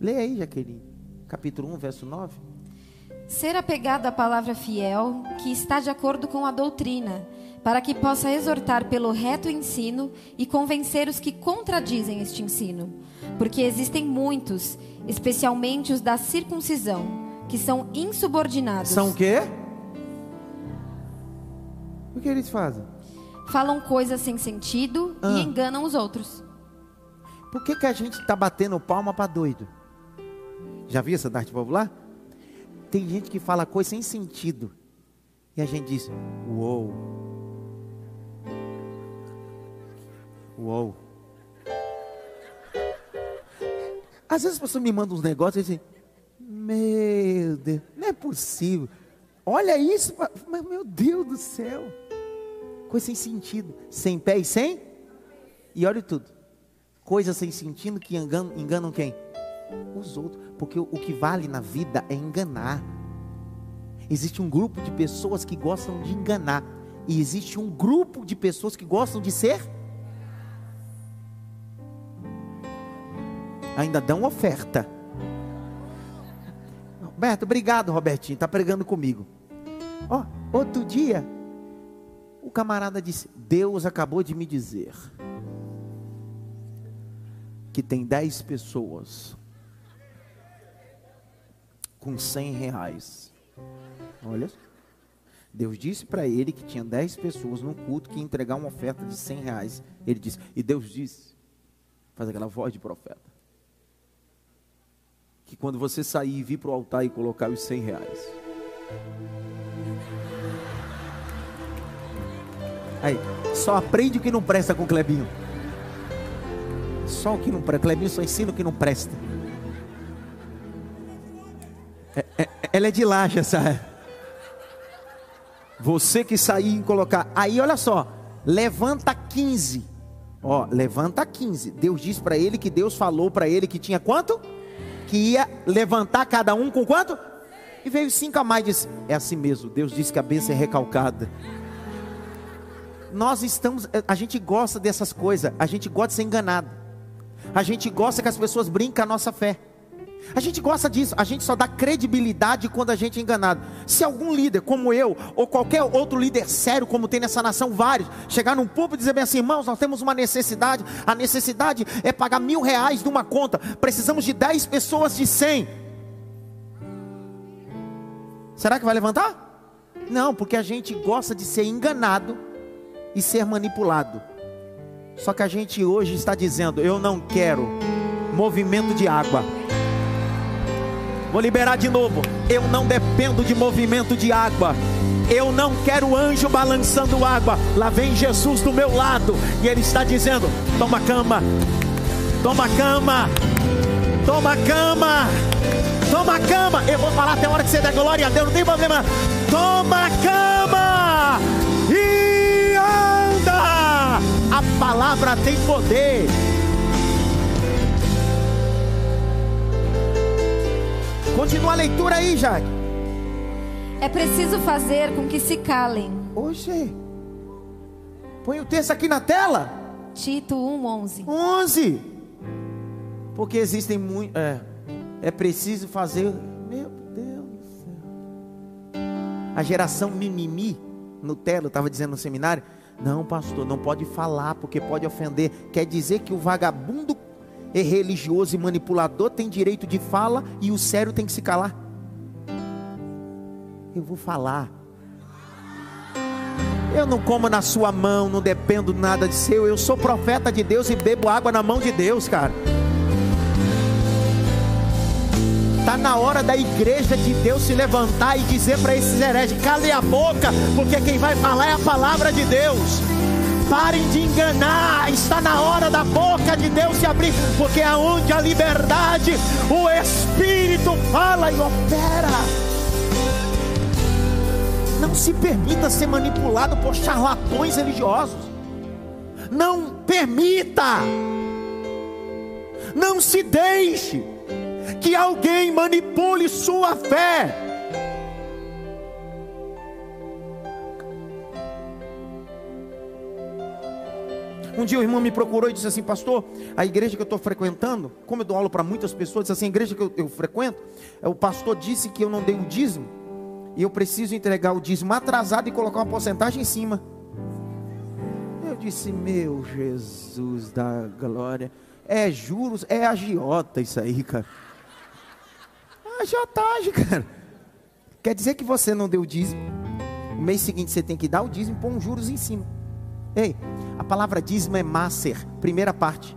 Lê aí, Jaqueline. Capítulo 1, verso 9. Ser apegado à palavra fiel, que está de acordo com a doutrina, para que possa exortar pelo reto ensino e convencer os que contradizem este ensino. Porque existem muitos, especialmente os da circuncisão, que são insubordinados. São o quê? O que eles fazem? Falam coisas sem sentido Ah. e enganam os outros. Por que, que a gente está batendo palma para doido? Já viu essa arte popular? Tem gente que fala coisa sem sentido. E a gente diz, uou. Uou. Às vezes as pessoas me mandam uns negócios e dizem, meu Deus, não é possível. Olha isso, mas meu Deus do céu. Coisa sem sentido, sem pé e sem. E olha tudo. Coisas sem sentido que enganam, enganam quem? Os outros. Porque o, que vale na vida é enganar. Existe um grupo de pessoas que gostam de enganar. E existe um grupo de pessoas que gostam de ser. Ainda dão oferta. Roberto, obrigado, Robertinho. Está pregando comigo. Ó, outro dia, o camarada disse: Deus acabou de me dizer que tem 10 pessoas com 100 reais. Olha, Deus disse para ele que tinha 10 pessoas no culto que entregar uma oferta de 100 reais. Ele disse, e Deus disse, faz aquela voz de profeta, que quando você sair e vir para o altar e colocar os 100 reais, aí, só aprende o que não presta com o Clebinho. Só o que não presta. Clebinho só ensina o que não presta. É, é, ela é de laje, essa. Você que sair e colocar. Aí, olha só. Levanta 15. Ó, levanta 15. Deus disse para ele que Deus falou para ele que tinha quanto? Que ia levantar cada um com quanto? E veio cinco a mais disse: É assim mesmo. Deus disse que a bênção é recalcada. Nós estamos. A gente gosta dessas coisas. A gente gosta de ser enganado. A gente gosta que as pessoas brinquem a nossa fé. A gente gosta disso, a gente só dá credibilidade quando a gente é enganado. Se algum líder, como eu, ou qualquer outro líder sério, como tem nessa nação vários, chegar num público e dizer bem assim, irmãos, nós temos uma necessidade, a necessidade é pagar mil reais de uma conta, precisamos de dez pessoas de cem. Será que vai levantar? Não, porque a gente gosta de ser enganado e ser manipulado. Só que a gente hoje está dizendo: eu não quero movimento de água. Vou liberar de novo. Eu não dependo de movimento de água. Eu não quero anjo balançando água. Lá vem Jesus do meu lado e ele está dizendo: toma cama, toma cama, toma cama, toma cama. Eu vou falar até a hora que você der glória a Deus, não tem problema. Toma cama e anda. A palavra tem poder. Continua a leitura aí, Jaque. É preciso fazer com que se calem. Oxe. Põe o texto aqui na tela. Tito 1:11. 11. Porque existem muitos. É, é preciso fazer. Meu Deus do céu. A geração mimimi, Nutella, estava dizendo no seminário. Não, pastor, não pode falar porque pode ofender. Quer dizer que o vagabundo é religioso e manipulador tem direito de fala e o sério tem que se calar. Eu vou falar. Eu não como na sua mão, não dependo nada de seu. Eu sou profeta de Deus e bebo água na mão de Deus, cara. Está na hora da igreja de Deus se levantar e dizer para esses hereges: cale a boca, porque quem vai falar é a palavra de Deus. Parem de enganar. Está na hora da boca de Deus se abrir, porque aonde a liberdade, o Espírito fala e opera. Não se permita ser manipulado por charlatões religiosos. Não permita. Não se deixe que alguém manipule sua fé. Um dia o irmão me procurou e disse assim, pastor, a igreja que eu estou frequentando, como eu dou aula para muitas pessoas, disse assim, a igreja que eu, eu frequento, é, o pastor disse que eu não dei o dízimo, e eu preciso entregar o dízimo atrasado e colocar uma porcentagem em cima. Eu disse, meu Jesus da glória, é juros, é agiota isso aí, cara. Agiotagem, cara. Quer dizer que você não deu o dízimo. O mês seguinte você tem que dar o dízimo e pôr um juros em cima. Ei, a palavra dízimo é maser, primeira parte.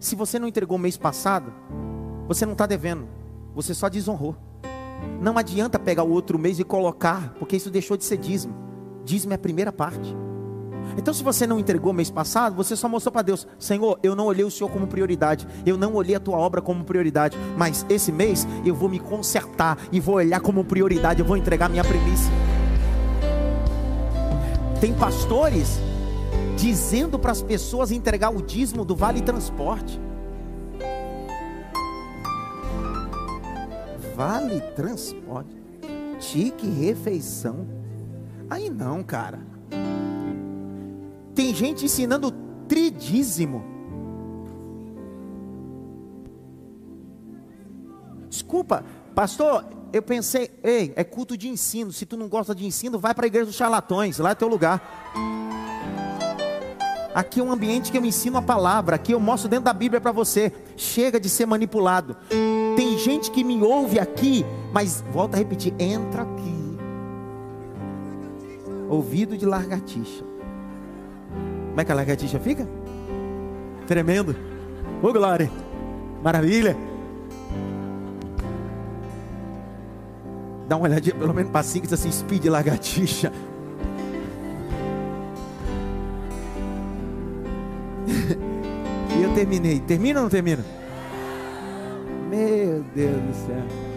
Se você não entregou mês passado, você não está devendo, você só desonrou. Não adianta pegar o outro mês e colocar, porque isso deixou de ser dízimo. Dízimo é a primeira parte. Então, se você não entregou mês passado, você só mostrou para Deus: Senhor, eu não olhei o Senhor como prioridade, eu não olhei a tua obra como prioridade, mas esse mês eu vou me consertar e vou olhar como prioridade, eu vou entregar minha primícia. Tem pastores dizendo para as pessoas entregar o dízimo do vale transporte. Vale transporte, tique refeição. Aí não, cara. Tem gente ensinando tridízimo. Desculpa, pastor, eu pensei, ei, é culto de ensino. Se tu não gosta de ensino, vai para a igreja dos charlatões, lá é teu lugar. Aqui é um ambiente que eu ensino a palavra, aqui eu mostro dentro da Bíblia para você. Chega de ser manipulado. Tem gente que me ouve aqui, mas volta a repetir, entra aqui. Ouvido de largatixa. Como é que a lagartixa fica? Tremendo. Ô oh, glória. Maravilha. Dá uma olhadinha pelo menos para cinco diz assim: speed lagartixa. Terminei. Termina ou não termina? Meu Deus do céu.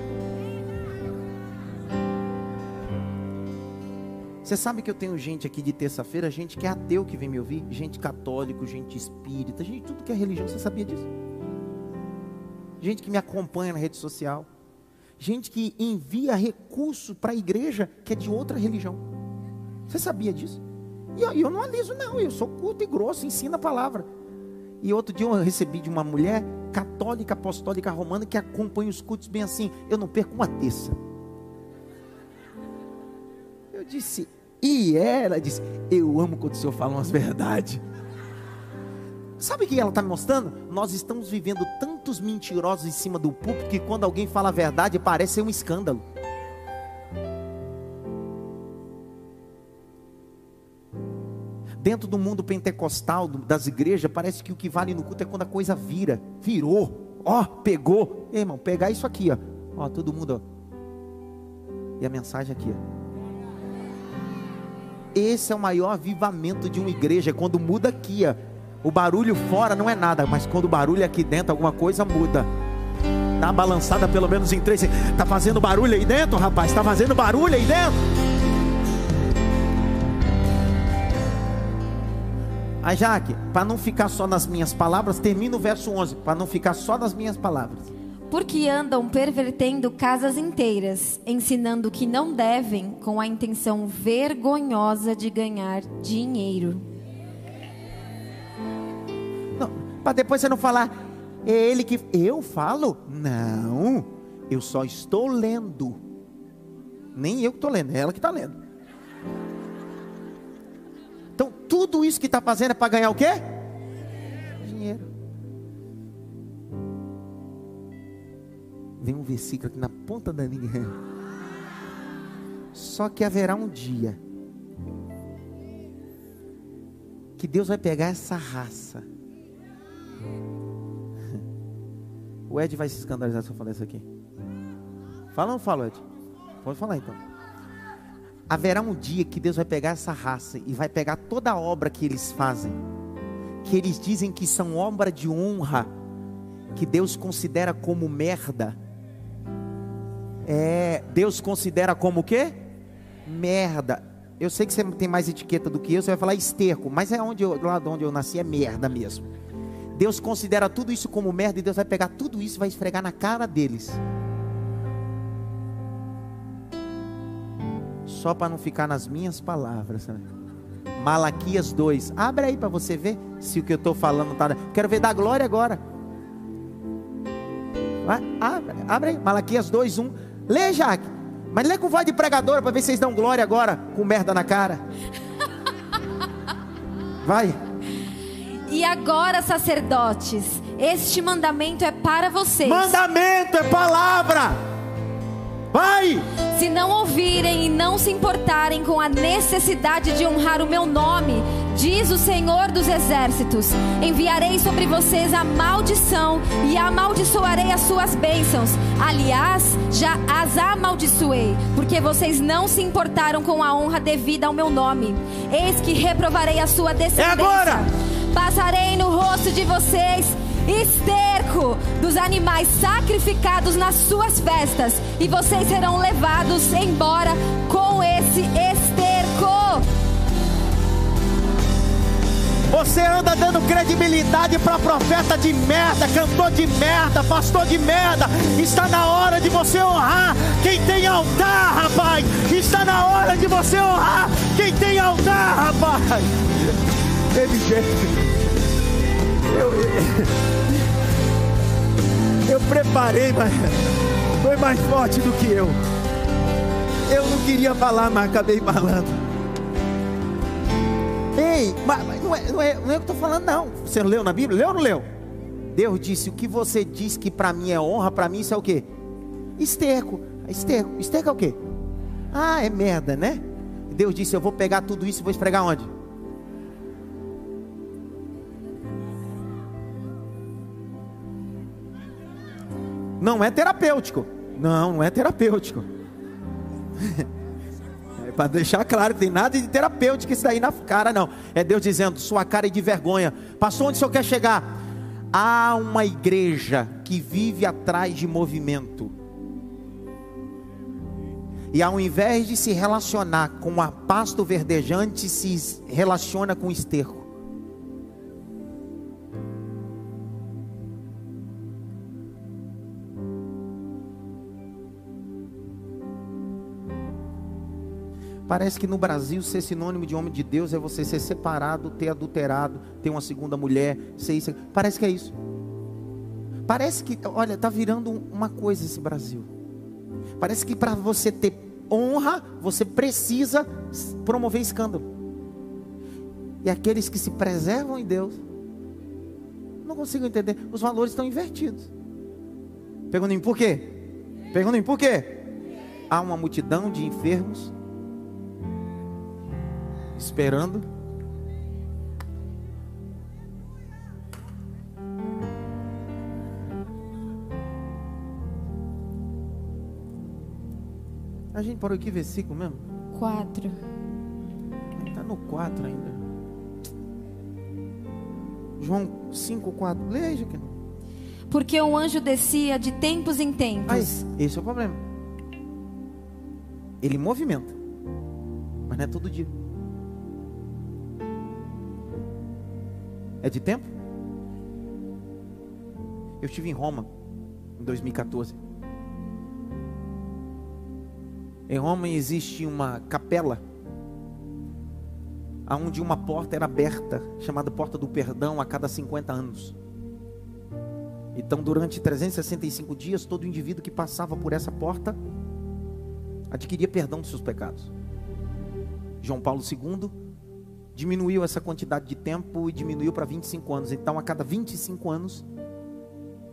Você sabe que eu tenho gente aqui de terça-feira, gente que é ateu que vem me ouvir, gente católico, gente espírita, gente tudo que é religião, você sabia disso? Gente que me acompanha na rede social, gente que envia recurso para a igreja que é de outra religião. Você sabia disso? E eu, eu não aliso, não, eu sou culto e grosso, ensino a palavra. E outro dia eu recebi de uma mulher católica, apostólica romana que acompanha os cultos bem assim. Eu não perco uma terça. Eu disse, e ela disse: Eu amo quando o Senhor fala umas verdades. Sabe o que ela está me mostrando? Nós estamos vivendo tantos mentirosos em cima do púlpito que quando alguém fala a verdade parece ser um escândalo. Dentro do mundo pentecostal, das igrejas, parece que o que vale no culto é quando a coisa vira. Virou. Ó, pegou. Ei, irmão, pegar isso aqui, ó. Ó, todo mundo, ó. E a mensagem aqui, ó. Esse é o maior avivamento de uma igreja, é quando muda aqui, ó. O barulho fora não é nada, mas quando o barulho é aqui dentro, alguma coisa muda. Tá balançada pelo menos em três. Tá fazendo barulho aí dentro, rapaz? Tá fazendo barulho aí dentro? Aí, Jaque, para não ficar só nas minhas palavras, termina o verso 11, para não ficar só nas minhas palavras porque andam pervertendo casas inteiras, ensinando que não devem, com a intenção vergonhosa de ganhar dinheiro. Para depois você não falar, é ele que. Eu falo? Não, eu só estou lendo. Nem eu que estou lendo, é ela que está lendo. Tudo isso que está fazendo é para ganhar o quê? Dinheiro. Vem um versículo aqui na ponta da língua. Só que haverá um dia que Deus vai pegar essa raça. O Ed vai se escandalizar se eu falar isso aqui. Fala ou não fala, Ed? Pode falar então. Haverá um dia que Deus vai pegar essa raça e vai pegar toda a obra que eles fazem, que eles dizem que são obra de honra, que Deus considera como merda. É, Deus considera como o quê? Merda. Eu sei que você tem mais etiqueta do que eu, você vai falar esterco, mas é onde eu, lá de onde eu nasci é merda mesmo. Deus considera tudo isso como merda e Deus vai pegar tudo isso e vai esfregar na cara deles. Só para não ficar nas minhas palavras. Né? Malaquias 2. Abre aí para você ver se o que eu estou falando está. Quero ver da glória agora. Vai, abre, abre aí. Malaquias 2, 1. Lê, Jaque. Mas lê com voz de pregadora para ver se vocês dão glória agora com merda na cara. Vai. E agora, sacerdotes, este mandamento é para vocês. Mandamento é palavra. Vai! Se não ouvirem e não se importarem com a necessidade de honrar o meu nome, diz o Senhor dos Exércitos: enviarei sobre vocês a maldição e amaldiçoarei as suas bênçãos. Aliás, já as amaldiçoei, porque vocês não se importaram com a honra devida ao meu nome. Eis que reprovarei a sua descendência. É agora! Passarei no rosto de vocês esterco dos animais sacrificados nas suas festas, e vocês serão levados embora com esse esterco. Você anda dando credibilidade para profeta de merda, cantor de merda, pastor de merda. Está na hora de você honrar quem tem altar, rapaz. Está na hora de você honrar quem tem altar, rapaz. Teve. Eu, eu preparei, mas foi mais forte do que eu. Eu não queria falar, mas acabei falando. Ei, mas, não, é, não, é, não é o que eu estou falando, não. Você não leu na Bíblia? Leu ou não leu? Deus disse: o que você diz que para mim é honra, para mim isso é o quê? Esterco. Esterco. Esterco é o quê? Ah, é merda, né? Deus disse: eu vou pegar tudo isso e vou esfregar onde? Não é terapêutico. Não, não é terapêutico. É para deixar claro que tem nada de terapêutico isso daí na cara, não. É Deus dizendo: sua cara é de vergonha. Passou onde o senhor quer chegar? Há uma igreja que vive atrás de movimento. E ao invés de se relacionar com a pasto verdejante, se relaciona com o esterco. Parece que no Brasil ser sinônimo de homem de Deus é você ser separado, ter adulterado, ter uma segunda mulher, ser isso. Parece que é isso. Parece que, olha, está virando uma coisa esse Brasil. Parece que para você ter honra, você precisa promover escândalo. E aqueles que se preservam em Deus, não consigo entender. Os valores estão invertidos. Perguntem por quê? Perguntem por quê? Há uma multidão de enfermos esperando. A gente parou aqui, versículo mesmo? 4. Está no 4 ainda. João 5, 4. Leia, Jaquino. Porque o anjo descia de tempos em tempos. Mas esse é o problema. Ele movimenta. Mas não é todo dia. É de tempo? Eu estive em Roma em 2014. Em Roma existe uma capela aonde uma porta era aberta, chamada Porta do Perdão, a cada 50 anos. Então, durante 365 dias, todo indivíduo que passava por essa porta adquiria perdão dos seus pecados. João Paulo II diminuiu essa quantidade de tempo e diminuiu para 25 anos. Então, a cada 25 anos,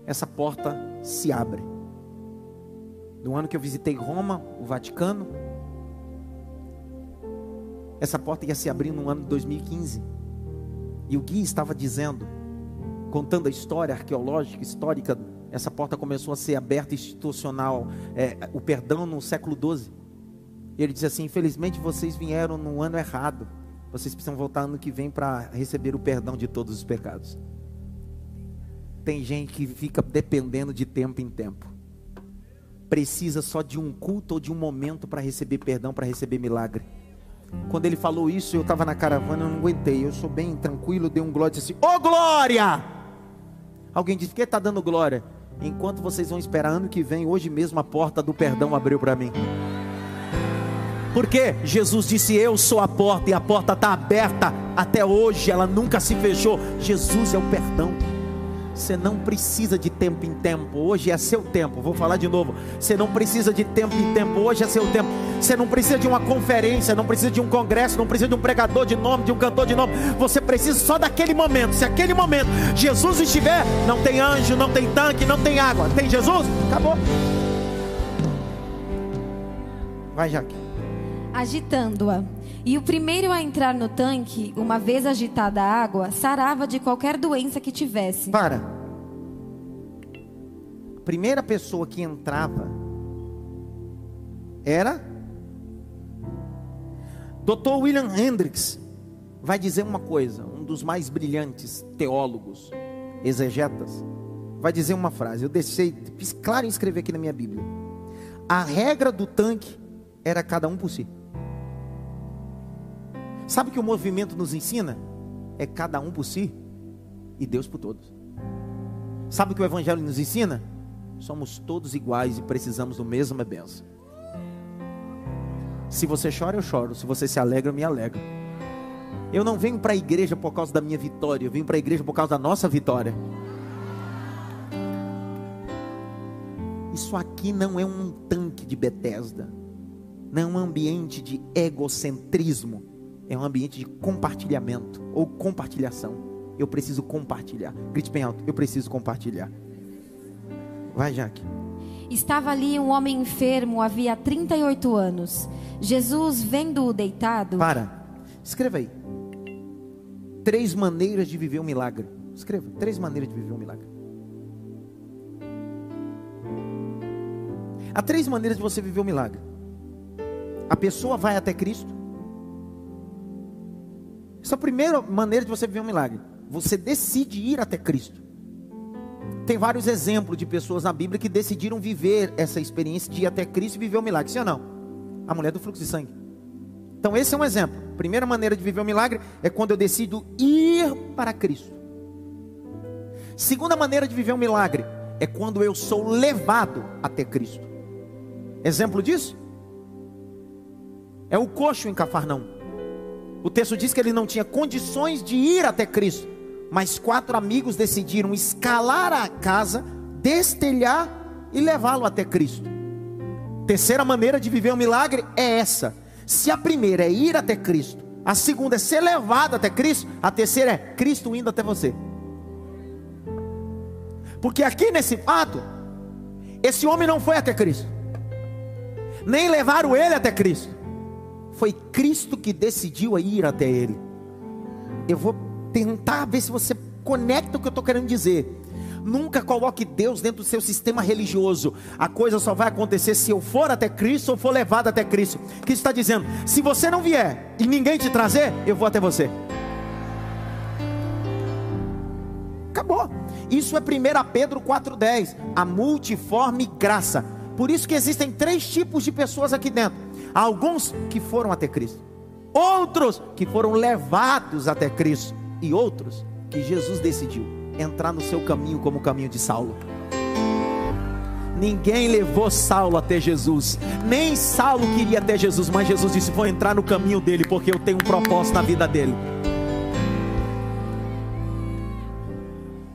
essa porta se abre. No ano que eu visitei Roma, o Vaticano, essa porta ia se abrir no ano de 2015. E o guia estava dizendo, contando a história arqueológica, histórica, essa porta começou a ser aberta institucional, é, o perdão no século XII. E ele disse assim: infelizmente vocês vieram no ano errado. Vocês precisam voltar ano que vem para receber o perdão de todos os pecados. Tem gente que fica dependendo de tempo em tempo. Precisa só de um culto ou de um momento para receber perdão, para receber milagre. Quando ele falou isso, eu estava na caravana, eu não aguentei. Eu sou bem tranquilo, dei um glória e disse Ô oh, glória! Alguém disse: Por que está dando glória? Enquanto vocês vão esperar ano que vem, hoje mesmo a porta do perdão abriu para mim. Porque Jesus disse: Eu sou a porta e a porta está aberta até hoje, ela nunca se fechou. Jesus é o perdão. Você não precisa de tempo em tempo, hoje é seu tempo. Vou falar de novo. Você não precisa de tempo em tempo, hoje é seu tempo. Você não precisa de uma conferência, não precisa de um congresso, não precisa de um pregador de nome, de um cantor de nome. Você precisa só daquele momento. Se aquele momento Jesus estiver, não tem anjo, não tem tanque, não tem água. Tem Jesus? Acabou. Vai, Jaque. Agitando-a. E o primeiro a entrar no tanque, uma vez agitada a água, sarava de qualquer doença que tivesse. Para. A primeira pessoa que entrava era Dr. William Hendricks vai dizer uma coisa, um dos mais brilhantes teólogos, exegetas, vai dizer uma frase. Eu deixei, fiz claro em escrever aqui na minha Bíblia. A regra do tanque era cada um por si. Sabe que o movimento nos ensina? É cada um por si e Deus por todos. Sabe o que o Evangelho nos ensina? Somos todos iguais e precisamos do mesmo benção. Se você chora, eu choro. Se você se alegra, eu me alegro. Eu não venho para a igreja por causa da minha vitória, eu venho para a igreja por causa da nossa vitória. Isso aqui não é um tanque de Bethesda, não é um ambiente de egocentrismo é um ambiente de compartilhamento ou compartilhação. Eu preciso compartilhar. Grite bem alto. Eu preciso compartilhar. Vai, Jaque. Estava ali um homem enfermo havia 38 anos. Jesus, vendo-o deitado. Para. Escreva aí. Três maneiras de viver um milagre. Escreva. Três maneiras de viver um milagre. Há três maneiras de você viver um milagre. A pessoa vai até Cristo. Essa é a primeira maneira de você viver um milagre. Você decide ir até Cristo. Tem vários exemplos de pessoas na Bíblia que decidiram viver essa experiência de ir até Cristo e viver um milagre. Sim ou não? A mulher do fluxo de sangue. Então, esse é um exemplo. Primeira maneira de viver um milagre é quando eu decido ir para Cristo. Segunda maneira de viver um milagre é quando eu sou levado até Cristo. Exemplo disso? É o coxo em Cafarnão. O texto diz que ele não tinha condições de ir até Cristo, mas quatro amigos decidiram escalar a casa, destelhar e levá-lo até Cristo. Terceira maneira de viver um milagre é essa. Se a primeira é ir até Cristo, a segunda é ser levado até Cristo, a terceira é Cristo indo até você. Porque aqui nesse fato, esse homem não foi até Cristo, nem levaram ele até Cristo. Foi Cristo que decidiu ir até ele. Eu vou tentar ver se você conecta o que eu estou querendo dizer. Nunca coloque Deus dentro do seu sistema religioso. A coisa só vai acontecer se eu for até Cristo ou for levado até Cristo. Que está dizendo: se você não vier e ninguém te trazer, eu vou até você. Acabou. Isso é 1 Pedro 4,10. A multiforme graça. Por isso que existem três tipos de pessoas aqui dentro alguns que foram até Cristo, outros que foram levados até Cristo, e outros que Jesus decidiu entrar no seu caminho como o caminho de Saulo. Ninguém levou Saulo até Jesus, nem Saulo queria até Jesus, mas Jesus disse: Vou entrar no caminho dele, porque eu tenho um propósito na vida dele.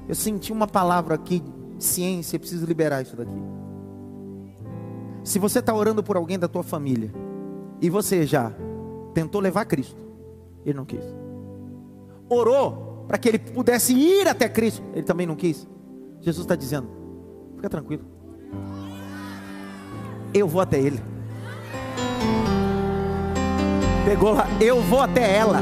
Eu senti uma palavra aqui, ciência, preciso liberar isso daqui. Se você está orando por alguém da tua família, e você já tentou levar Cristo? Ele não quis. Orou para que ele pudesse ir até Cristo? Ele também não quis. Jesus está dizendo: fica tranquilo. Eu vou até ele. Pegou lá, eu vou até ela.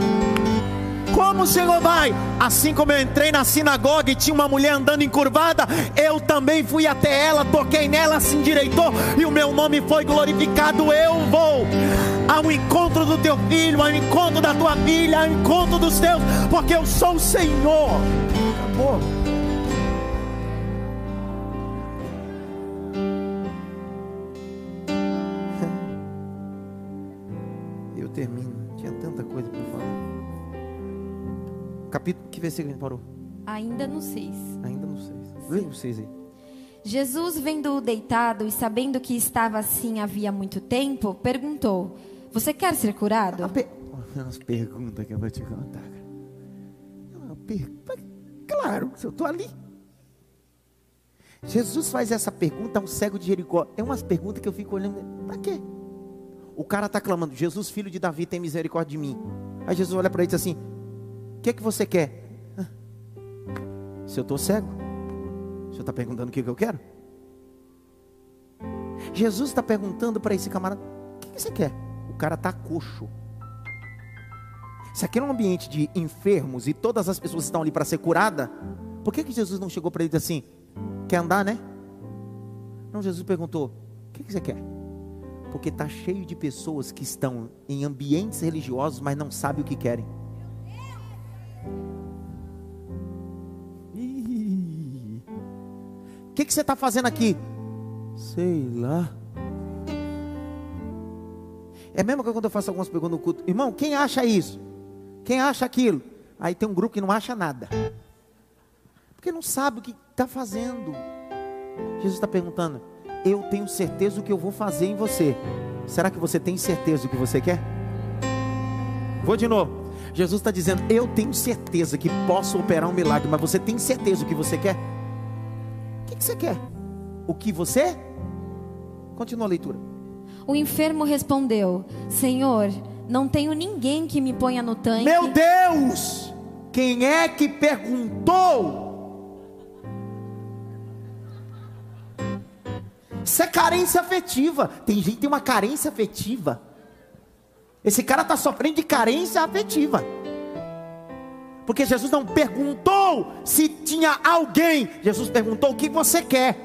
Como o Senhor vai? Assim como eu entrei na sinagoga e tinha uma mulher andando encurvada, eu também fui até ela, toquei nela, se endireitou e o meu nome foi glorificado. Eu vou ao encontro do teu filho, ao encontro da tua filha, ao encontro dos teus, porque eu sou o Senhor. Acabou. Capítulo, que versículo a gente parou? Ainda no 6. Ainda não sei. Leia vocês aí. Jesus, vendo-o deitado e sabendo que estava assim havia muito tempo, perguntou: Você quer ser curado? A. Umas perguntas que eu vou te contar. uma per- Claro, se eu estou ali. Jesus faz essa pergunta a um cego de Jericó. É umas perguntas que eu fico olhando. Para quê? O cara está clamando: Jesus, filho de Davi, tem misericórdia de mim. Aí Jesus olha para ele e diz assim: O que é que você quer? "Ah, Se eu estou cego, o senhor está perguntando o que, que eu quero? Jesus está perguntando para esse camarada: O que, que você quer? O cara está coxo. Se aqui é um ambiente de enfermos e todas as pessoas estão ali para ser curada, por que, que Jesus não chegou para ele e disse assim: Quer andar, né? Não, Jesus perguntou: O que, que você quer? Porque está cheio de pessoas que estão em ambientes religiosos, mas não sabem o que querem. Que, que você está fazendo aqui? Sei lá. É mesmo que quando eu faço algumas perguntas no culto, irmão, quem acha isso? Quem acha aquilo? Aí tem um grupo que não acha nada. Porque não sabe o que está fazendo. Jesus está perguntando: Eu tenho certeza do que eu vou fazer em você. Será que você tem certeza do que você quer? Vou de novo. Jesus está dizendo: Eu tenho certeza que posso operar um milagre, mas você tem certeza do que você quer? O que, que você quer? O que você? Continua a leitura. O enfermo respondeu: Senhor, não tenho ninguém que me ponha no tanque. Meu Deus! Quem é que perguntou? Isso é carência afetiva. Tem gente que tem uma carência afetiva. Esse cara está sofrendo de carência afetiva. Porque Jesus não perguntou se tinha alguém. Jesus perguntou o que você quer.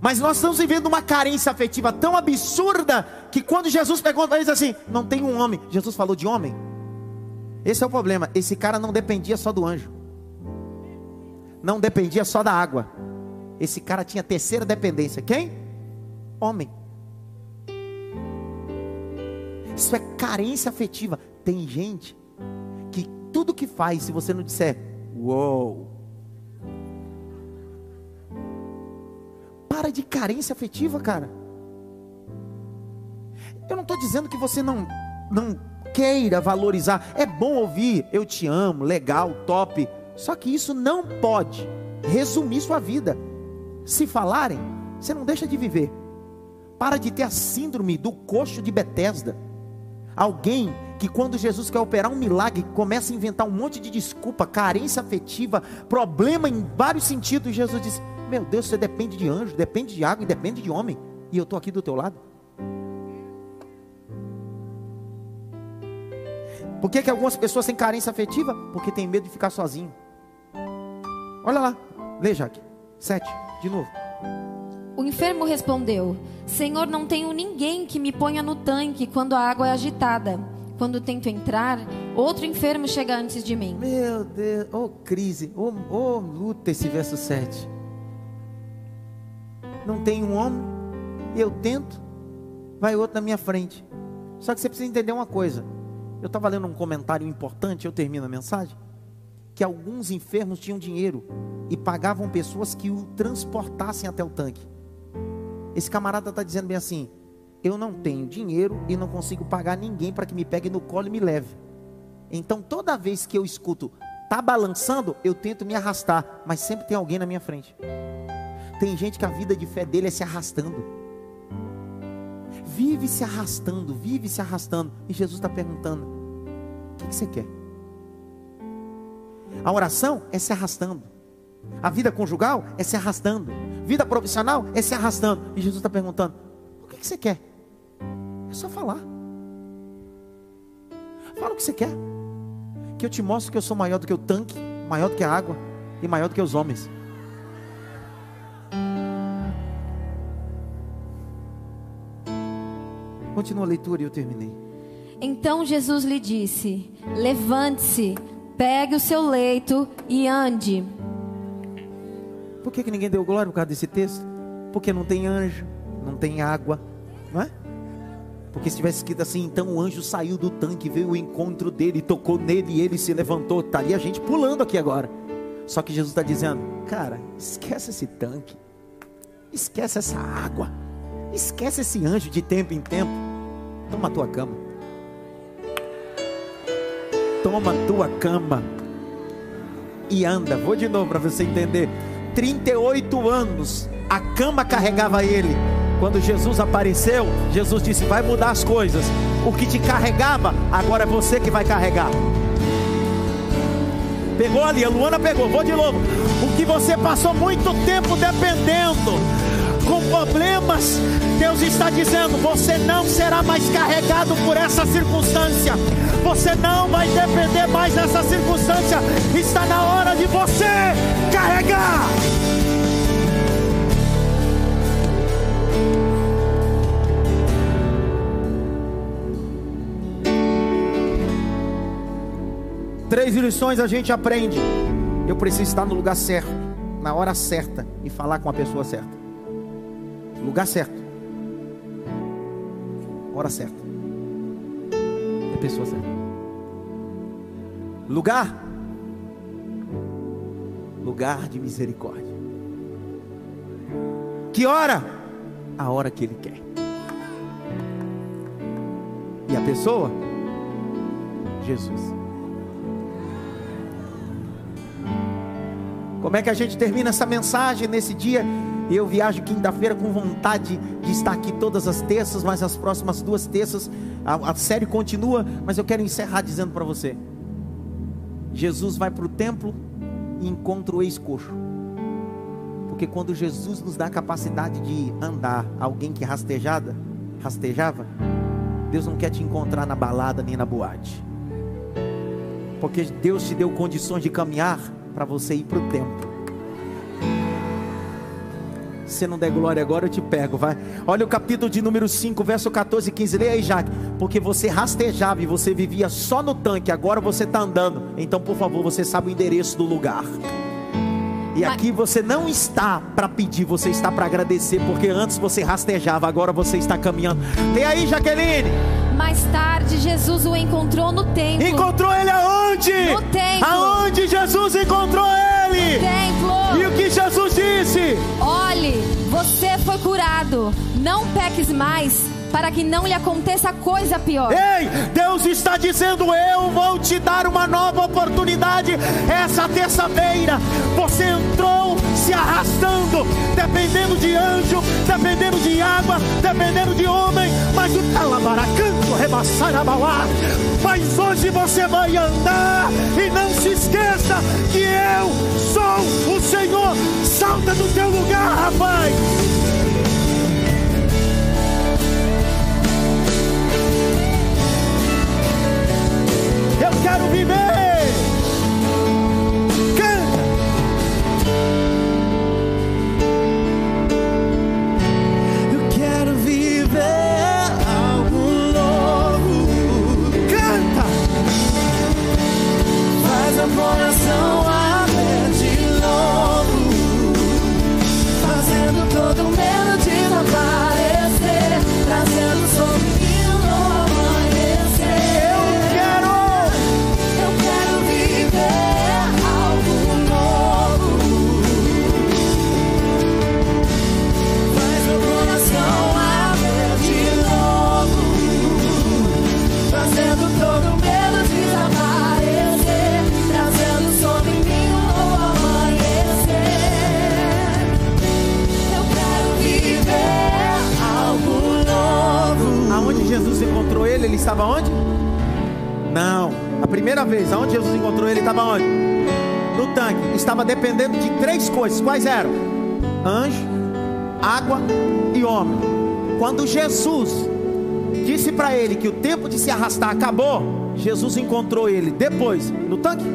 Mas nós estamos vivendo uma carência afetiva tão absurda que quando Jesus pergunta, ele diz assim: não tem um homem. Jesus falou de homem. Esse é o problema. Esse cara não dependia só do anjo, não dependia só da água. Esse cara tinha terceira dependência. Quem? Homem. Isso é carência afetiva. Tem gente tudo que faz, se você não disser, uou. Para de carência afetiva, cara. Eu não estou dizendo que você não, não queira valorizar. É bom ouvir, eu te amo, legal, top. Só que isso não pode resumir sua vida. Se falarem, você não deixa de viver. Para de ter a síndrome do coxo de Betesda. Alguém que quando Jesus quer operar um milagre, começa a inventar um monte de desculpa, carência afetiva, problema em vários sentidos. Jesus diz: Meu Deus, você depende de anjo, depende de água e depende de homem. E eu estou aqui do teu lado. Por que, que algumas pessoas têm carência afetiva? Porque tem medo de ficar sozinho. Olha lá, lê, Jaque. Sete, de novo. O enfermo respondeu: Senhor, não tenho ninguém que me ponha no tanque quando a água é agitada. Quando tento entrar, outro enfermo chega antes de mim. Meu Deus, ô crise, ô ô luta esse verso 7. Não tem um homem, eu tento, vai outro na minha frente. Só que você precisa entender uma coisa. Eu estava lendo um comentário importante, eu termino a mensagem. Que alguns enfermos tinham dinheiro e pagavam pessoas que o transportassem até o tanque. Esse camarada está dizendo bem assim: eu não tenho dinheiro e não consigo pagar ninguém para que me pegue no colo e me leve. Então toda vez que eu escuto tá balançando, eu tento me arrastar, mas sempre tem alguém na minha frente. Tem gente que a vida de fé dele é se arrastando. Vive se arrastando, vive se arrastando. E Jesus está perguntando: o que, que você quer? A oração é se arrastando. A vida conjugal é se arrastando. Vida profissional é se arrastando. E Jesus está perguntando: o que, que você quer? É só falar. Fala o que você quer. que eu te mostro que eu sou maior do que o tanque, maior do que a água e maior do que os homens. Continua a leitura e eu terminei. Então Jesus lhe disse: Levante-se, pegue o seu leito e ande. Por que, que ninguém deu glória por causa desse texto? Porque não tem anjo, não tem água, não é? Porque se tivesse escrito assim, então o anjo saiu do tanque, veio o encontro dele, tocou nele e ele se levantou. Estaria a gente pulando aqui agora. Só que Jesus está dizendo, cara, esquece esse tanque, esquece essa água, esquece esse anjo de tempo em tempo. Toma a tua cama. Toma a tua cama e anda. Vou de novo para você entender. 38 anos a cama carregava ele. Quando Jesus apareceu, Jesus disse: Vai mudar as coisas. O que te carregava, agora é você que vai carregar. Pegou ali, a Luana pegou, vou de novo. O que você passou muito tempo dependendo, com problemas, Deus está dizendo: você não será mais carregado por essa circunstância. Você não vai depender mais dessa circunstância. Está na hora de você carregar. Três lições a gente aprende. Eu preciso estar no lugar certo, na hora certa e falar com a pessoa certa. Lugar certo. Hora certa. É pessoa certa. Lugar. Lugar de misericórdia. Que hora? A hora que ele quer. E a pessoa? Jesus. Como é que a gente termina essa mensagem nesse dia? Eu viajo quinta-feira com vontade de estar aqui todas as terças, mas as próximas duas terças a, a série continua, mas eu quero encerrar dizendo para você: Jesus vai para o templo e encontra o ex-coxo. Porque quando Jesus nos dá a capacidade de andar, alguém que rastejada, rastejava, Deus não quer te encontrar na balada nem na boate. Porque Deus te deu condições de caminhar para você ir para o templo. Se não der glória agora, eu te pego, vai. Olha o capítulo de número 5, verso 14 e 15. Leia aí, Jaque. Porque você rastejava e você vivia só no tanque, agora você está andando. Então, por favor, você sabe o endereço do lugar. E aqui você não está para pedir, você está para agradecer, porque antes você rastejava, agora você está caminhando. Tem aí, Jaqueline. Mais tarde, Jesus o encontrou no templo. Encontrou ele aonde? No templo. Aonde Jesus encontrou ele? No templo. E o que Jesus disse? Olhe, você foi curado. Não peques mais para que não lhe aconteça coisa pior. Ei, Deus está dizendo: Eu vou te dar uma nova oportunidade. Essa terça-feira você entrou se arrastando, dependendo de anjo, dependendo de água, dependendo de homem, mas o talabaracanto rebaçar a bauá. Mas hoje você vai andar e não se esqueça que eu sou o Senhor. Salta do teu lugar, rapaz. Quero viver. Canta. Eu quero viver algo novo. Canta. Faz meu coração estava onde? Não. A primeira vez, aonde Jesus encontrou ele, estava onde? No tanque. Estava dependendo de três coisas. Quais eram? Anjo, água e homem. Quando Jesus disse para ele que o tempo de se arrastar acabou, Jesus encontrou ele depois no tanque.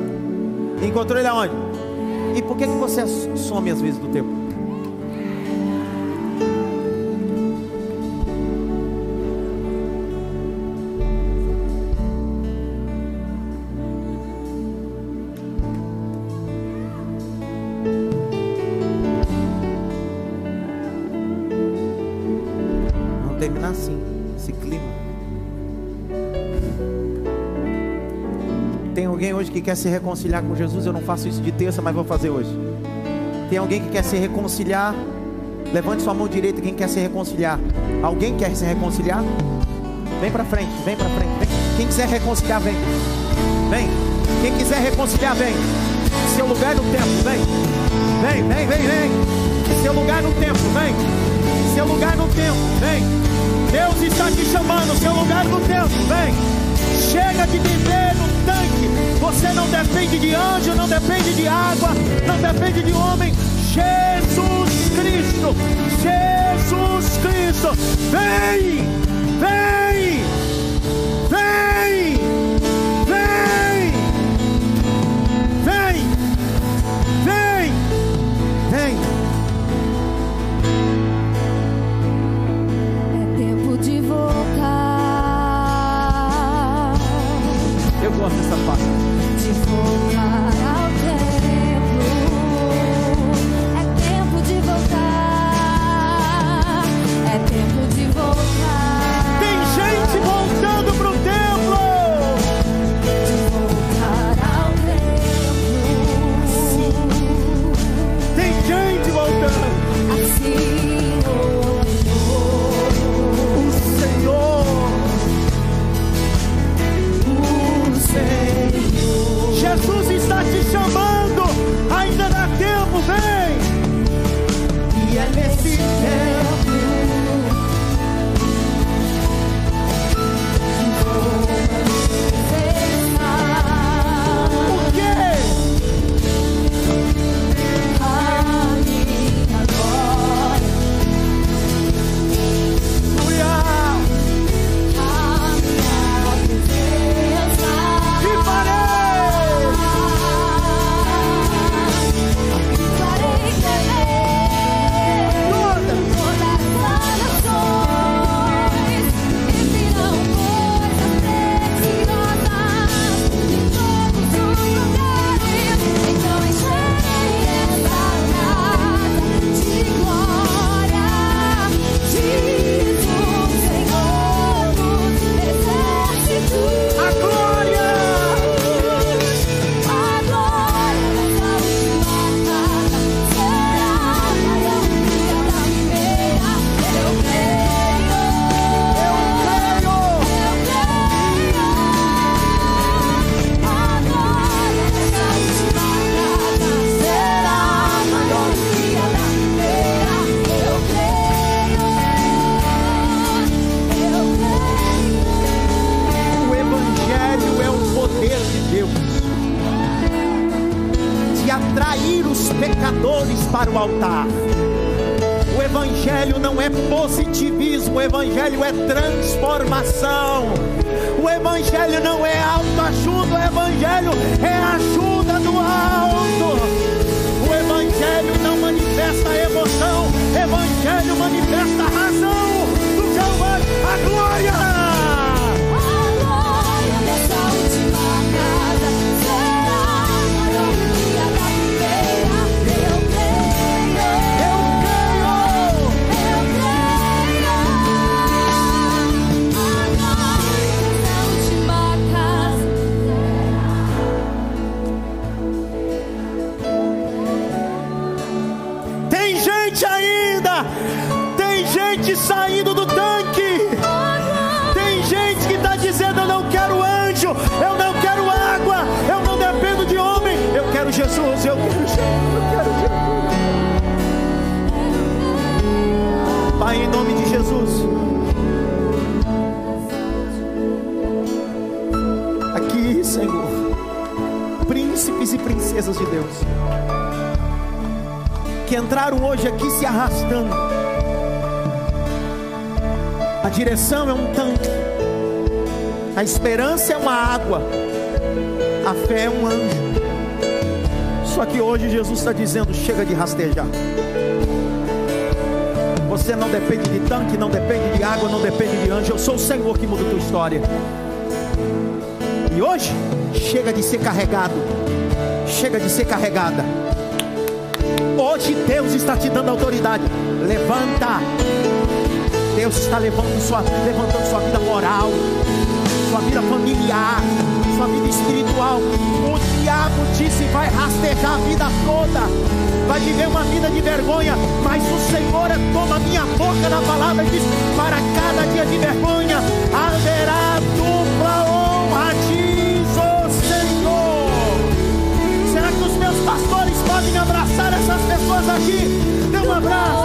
Encontrou ele aonde? E por que, que você some às vezes do tempo? quer se reconciliar com Jesus? Eu não faço isso de terça, mas vou fazer hoje. Tem alguém que quer se reconciliar? Levante sua mão direita quem quer se reconciliar. Alguém quer se reconciliar? Vem para frente, vem para frente. Vem. Quem quiser reconciliar, vem. Vem. Quem quiser reconciliar, vem. Seu lugar no tempo, vem. Vem, vem, vem, vem. Seu lugar no tempo, vem. Seu lugar no tempo, vem. Deus está te chamando, seu lugar no tempo, vem. Chega de viver você não depende de anjo, não depende de água, não depende de homem. Jesus Cristo, Jesus Cristo, vem, vem. gosta dessa parte. direção é um tanque, a esperança é uma água, a fé é um anjo. Só que hoje Jesus está dizendo: chega de rastejar. Você não depende de tanque, não depende de água, não depende de anjo. Eu sou o Senhor que muda a tua história. E hoje, chega de ser carregado. Chega de ser carregada. Hoje Deus está te dando autoridade. Levanta. Deus está levando sua, levantando sua vida moral, sua vida familiar, sua vida espiritual. O diabo disse: vai rastejar a vida toda, vai viver uma vida de vergonha. Mas o Senhor toma minha boca na palavra e diz: para cada dia de vergonha haverá dupla honra, diz o Senhor. Será que os meus pastores podem abraçar essas pessoas aqui? Dê um abraço.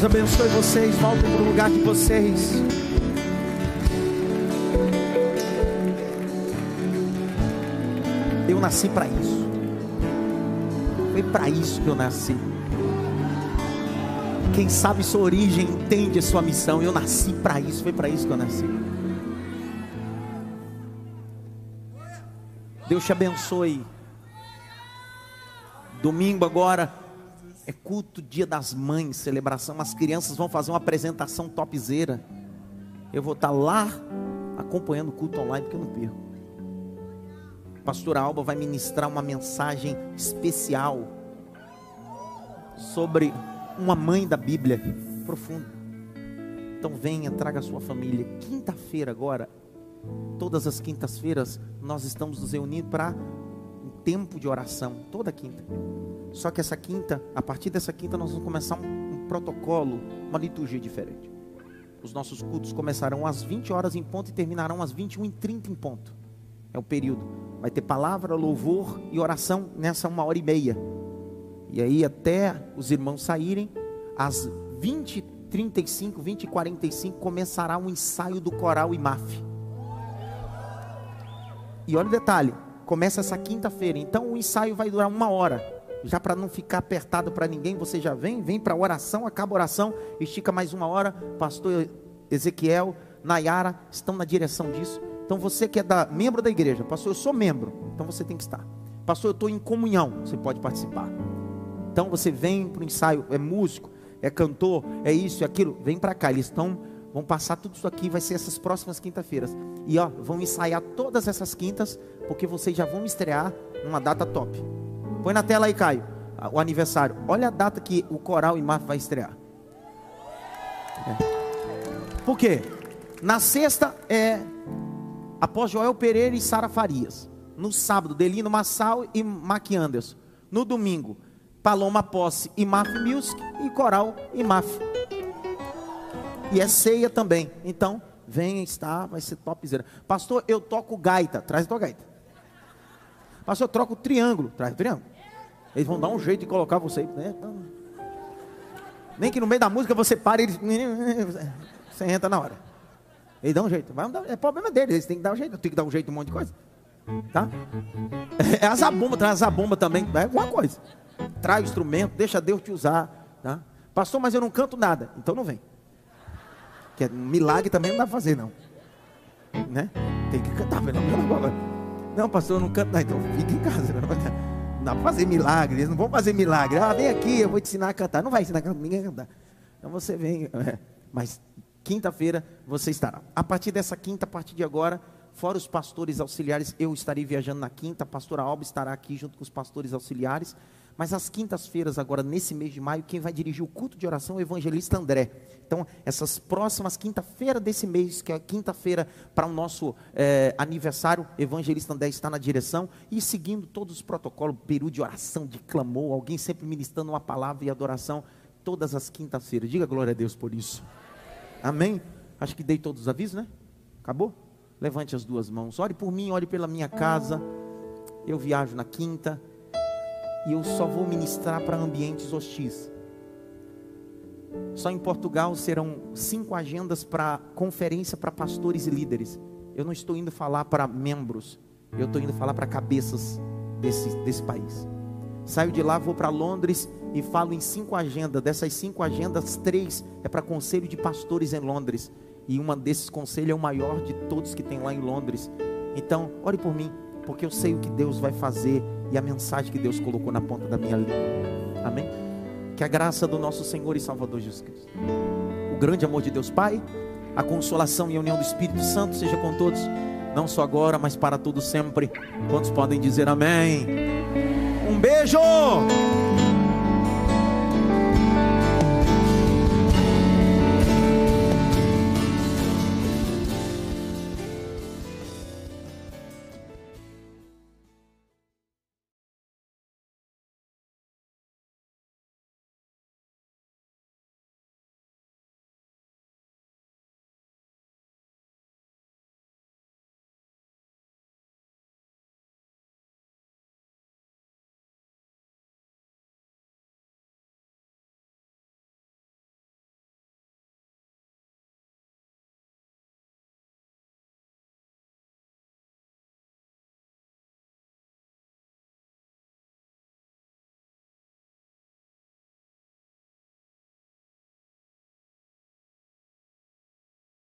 Deus abençoe vocês. Voltem para o lugar de vocês. Eu nasci para isso. Foi para isso que eu nasci. Quem sabe sua origem entende a sua missão. Eu nasci para isso. Foi para isso que eu nasci. Deus te abençoe. Domingo agora é culto Dia das Mães, celebração. As crianças vão fazer uma apresentação topzera. Eu vou estar lá acompanhando o culto online porque eu não perco. Pastora Alba vai ministrar uma mensagem especial sobre uma mãe da Bíblia profunda. Então venha, traga a sua família. Quinta-feira agora, todas as quintas-feiras, nós estamos nos reunindo para tempo de oração, toda quinta. Só que essa quinta, a partir dessa quinta, nós vamos começar um, um protocolo, uma liturgia diferente. Os nossos cultos começarão às 20 horas em ponto e terminarão às 21h30 em ponto. É o período. Vai ter palavra, louvor e oração nessa uma hora e meia. E aí, até os irmãos saírem, às 20h35, 20h45, começará um ensaio do coral IMAF. E olha o detalhe: começa essa quinta-feira, então o ensaio vai durar uma hora. Já para não ficar apertado para ninguém, você já vem, vem para a oração, acaba a oração, estica mais uma hora. Pastor Ezequiel, Nayara estão na direção disso. Então você que é da, membro da igreja, pastor, eu sou membro, então você tem que estar. Pastor, eu estou em comunhão, você pode participar. Então você vem para o ensaio, é músico, é cantor, é isso e aquilo, vem para cá. Eles estão, vão passar tudo isso aqui, vai ser essas próximas quinta-feiras. E ó, vão ensaiar todas essas quintas, porque vocês já vão estrear numa data top. Põe na tela aí, Caio, o aniversário. Olha a data que o Coral e Maf vai estrear. É. Por quê? Na sexta é após Joel Pereira e Sara Farias. No sábado, Delino Massal e Mac Anderson. No domingo, Paloma Posse e Maf Music. E Coral e Maf. E é ceia também. Então, venha estar, vai ser topzera. Pastor, eu toco gaita. Traz a tua gaita. Pastor, eu troco o triângulo. Traz o triângulo. Eles vão dar um jeito de colocar você. Né? Nem que no meio da música você pare e eles... Você entra na hora. Eles dão um jeito. Vai dar, é problema deles. Eles têm que dar um jeito. Eu tenho que dar um jeito um monte de coisa. Tá? É a zabumba, traz a zabumba também. É alguma coisa. Traz o instrumento, deixa Deus te usar. Tá? Pastor, mas eu não canto nada. Então não vem. Que é um milagre também não dá pra fazer, não. Né? Tem que cantar, pelo menos. Não, pastor, eu não canto nada. Então fica em casa. Não, não dá pra fazer milagre. Eles não vão fazer milagre. Ah, vem aqui, eu vou te ensinar a cantar. Não vai ensinar ninguém a cantar. Então você vem. É. Mas quinta-feira você estará. A partir dessa quinta, a partir de agora, fora os pastores auxiliares, eu estarei viajando na quinta, a pastora Alba estará aqui junto com os pastores auxiliares. Mas às quintas-feiras, agora nesse mês de maio, quem vai dirigir o culto de oração é o evangelista André. Então, essas próximas quinta-feira desse mês, que é a quinta-feira para o nosso é, aniversário, evangelista André está na direção e seguindo todos os protocolos, peru de oração, de clamor, alguém sempre ministrando uma palavra e adoração, todas as quintas-feiras. Diga glória a Deus por isso. Amém? Acho que dei todos os avisos, né? Acabou? Levante as duas mãos. Ore por mim, ore pela minha casa. Eu viajo na quinta e eu só vou ministrar para ambientes hostis. Só em Portugal serão cinco agendas para conferência para pastores e líderes. Eu não estou indo falar para membros, eu estou indo falar para cabeças desse, desse país. Saio de lá, vou para Londres e falo em cinco agendas. Dessas cinco agendas, três é para conselho de pastores em Londres. E uma desses conselhos é o maior de todos que tem lá em Londres. Então, ore por mim, porque eu sei o que Deus vai fazer e a mensagem que Deus colocou na ponta da minha língua. Amém? Que a graça do nosso Senhor e Salvador Jesus Cristo, o grande amor de Deus Pai, a consolação e a união do Espírito Santo seja com todos, não só agora, mas para todos sempre. Quantos podem dizer amém? Um beijo!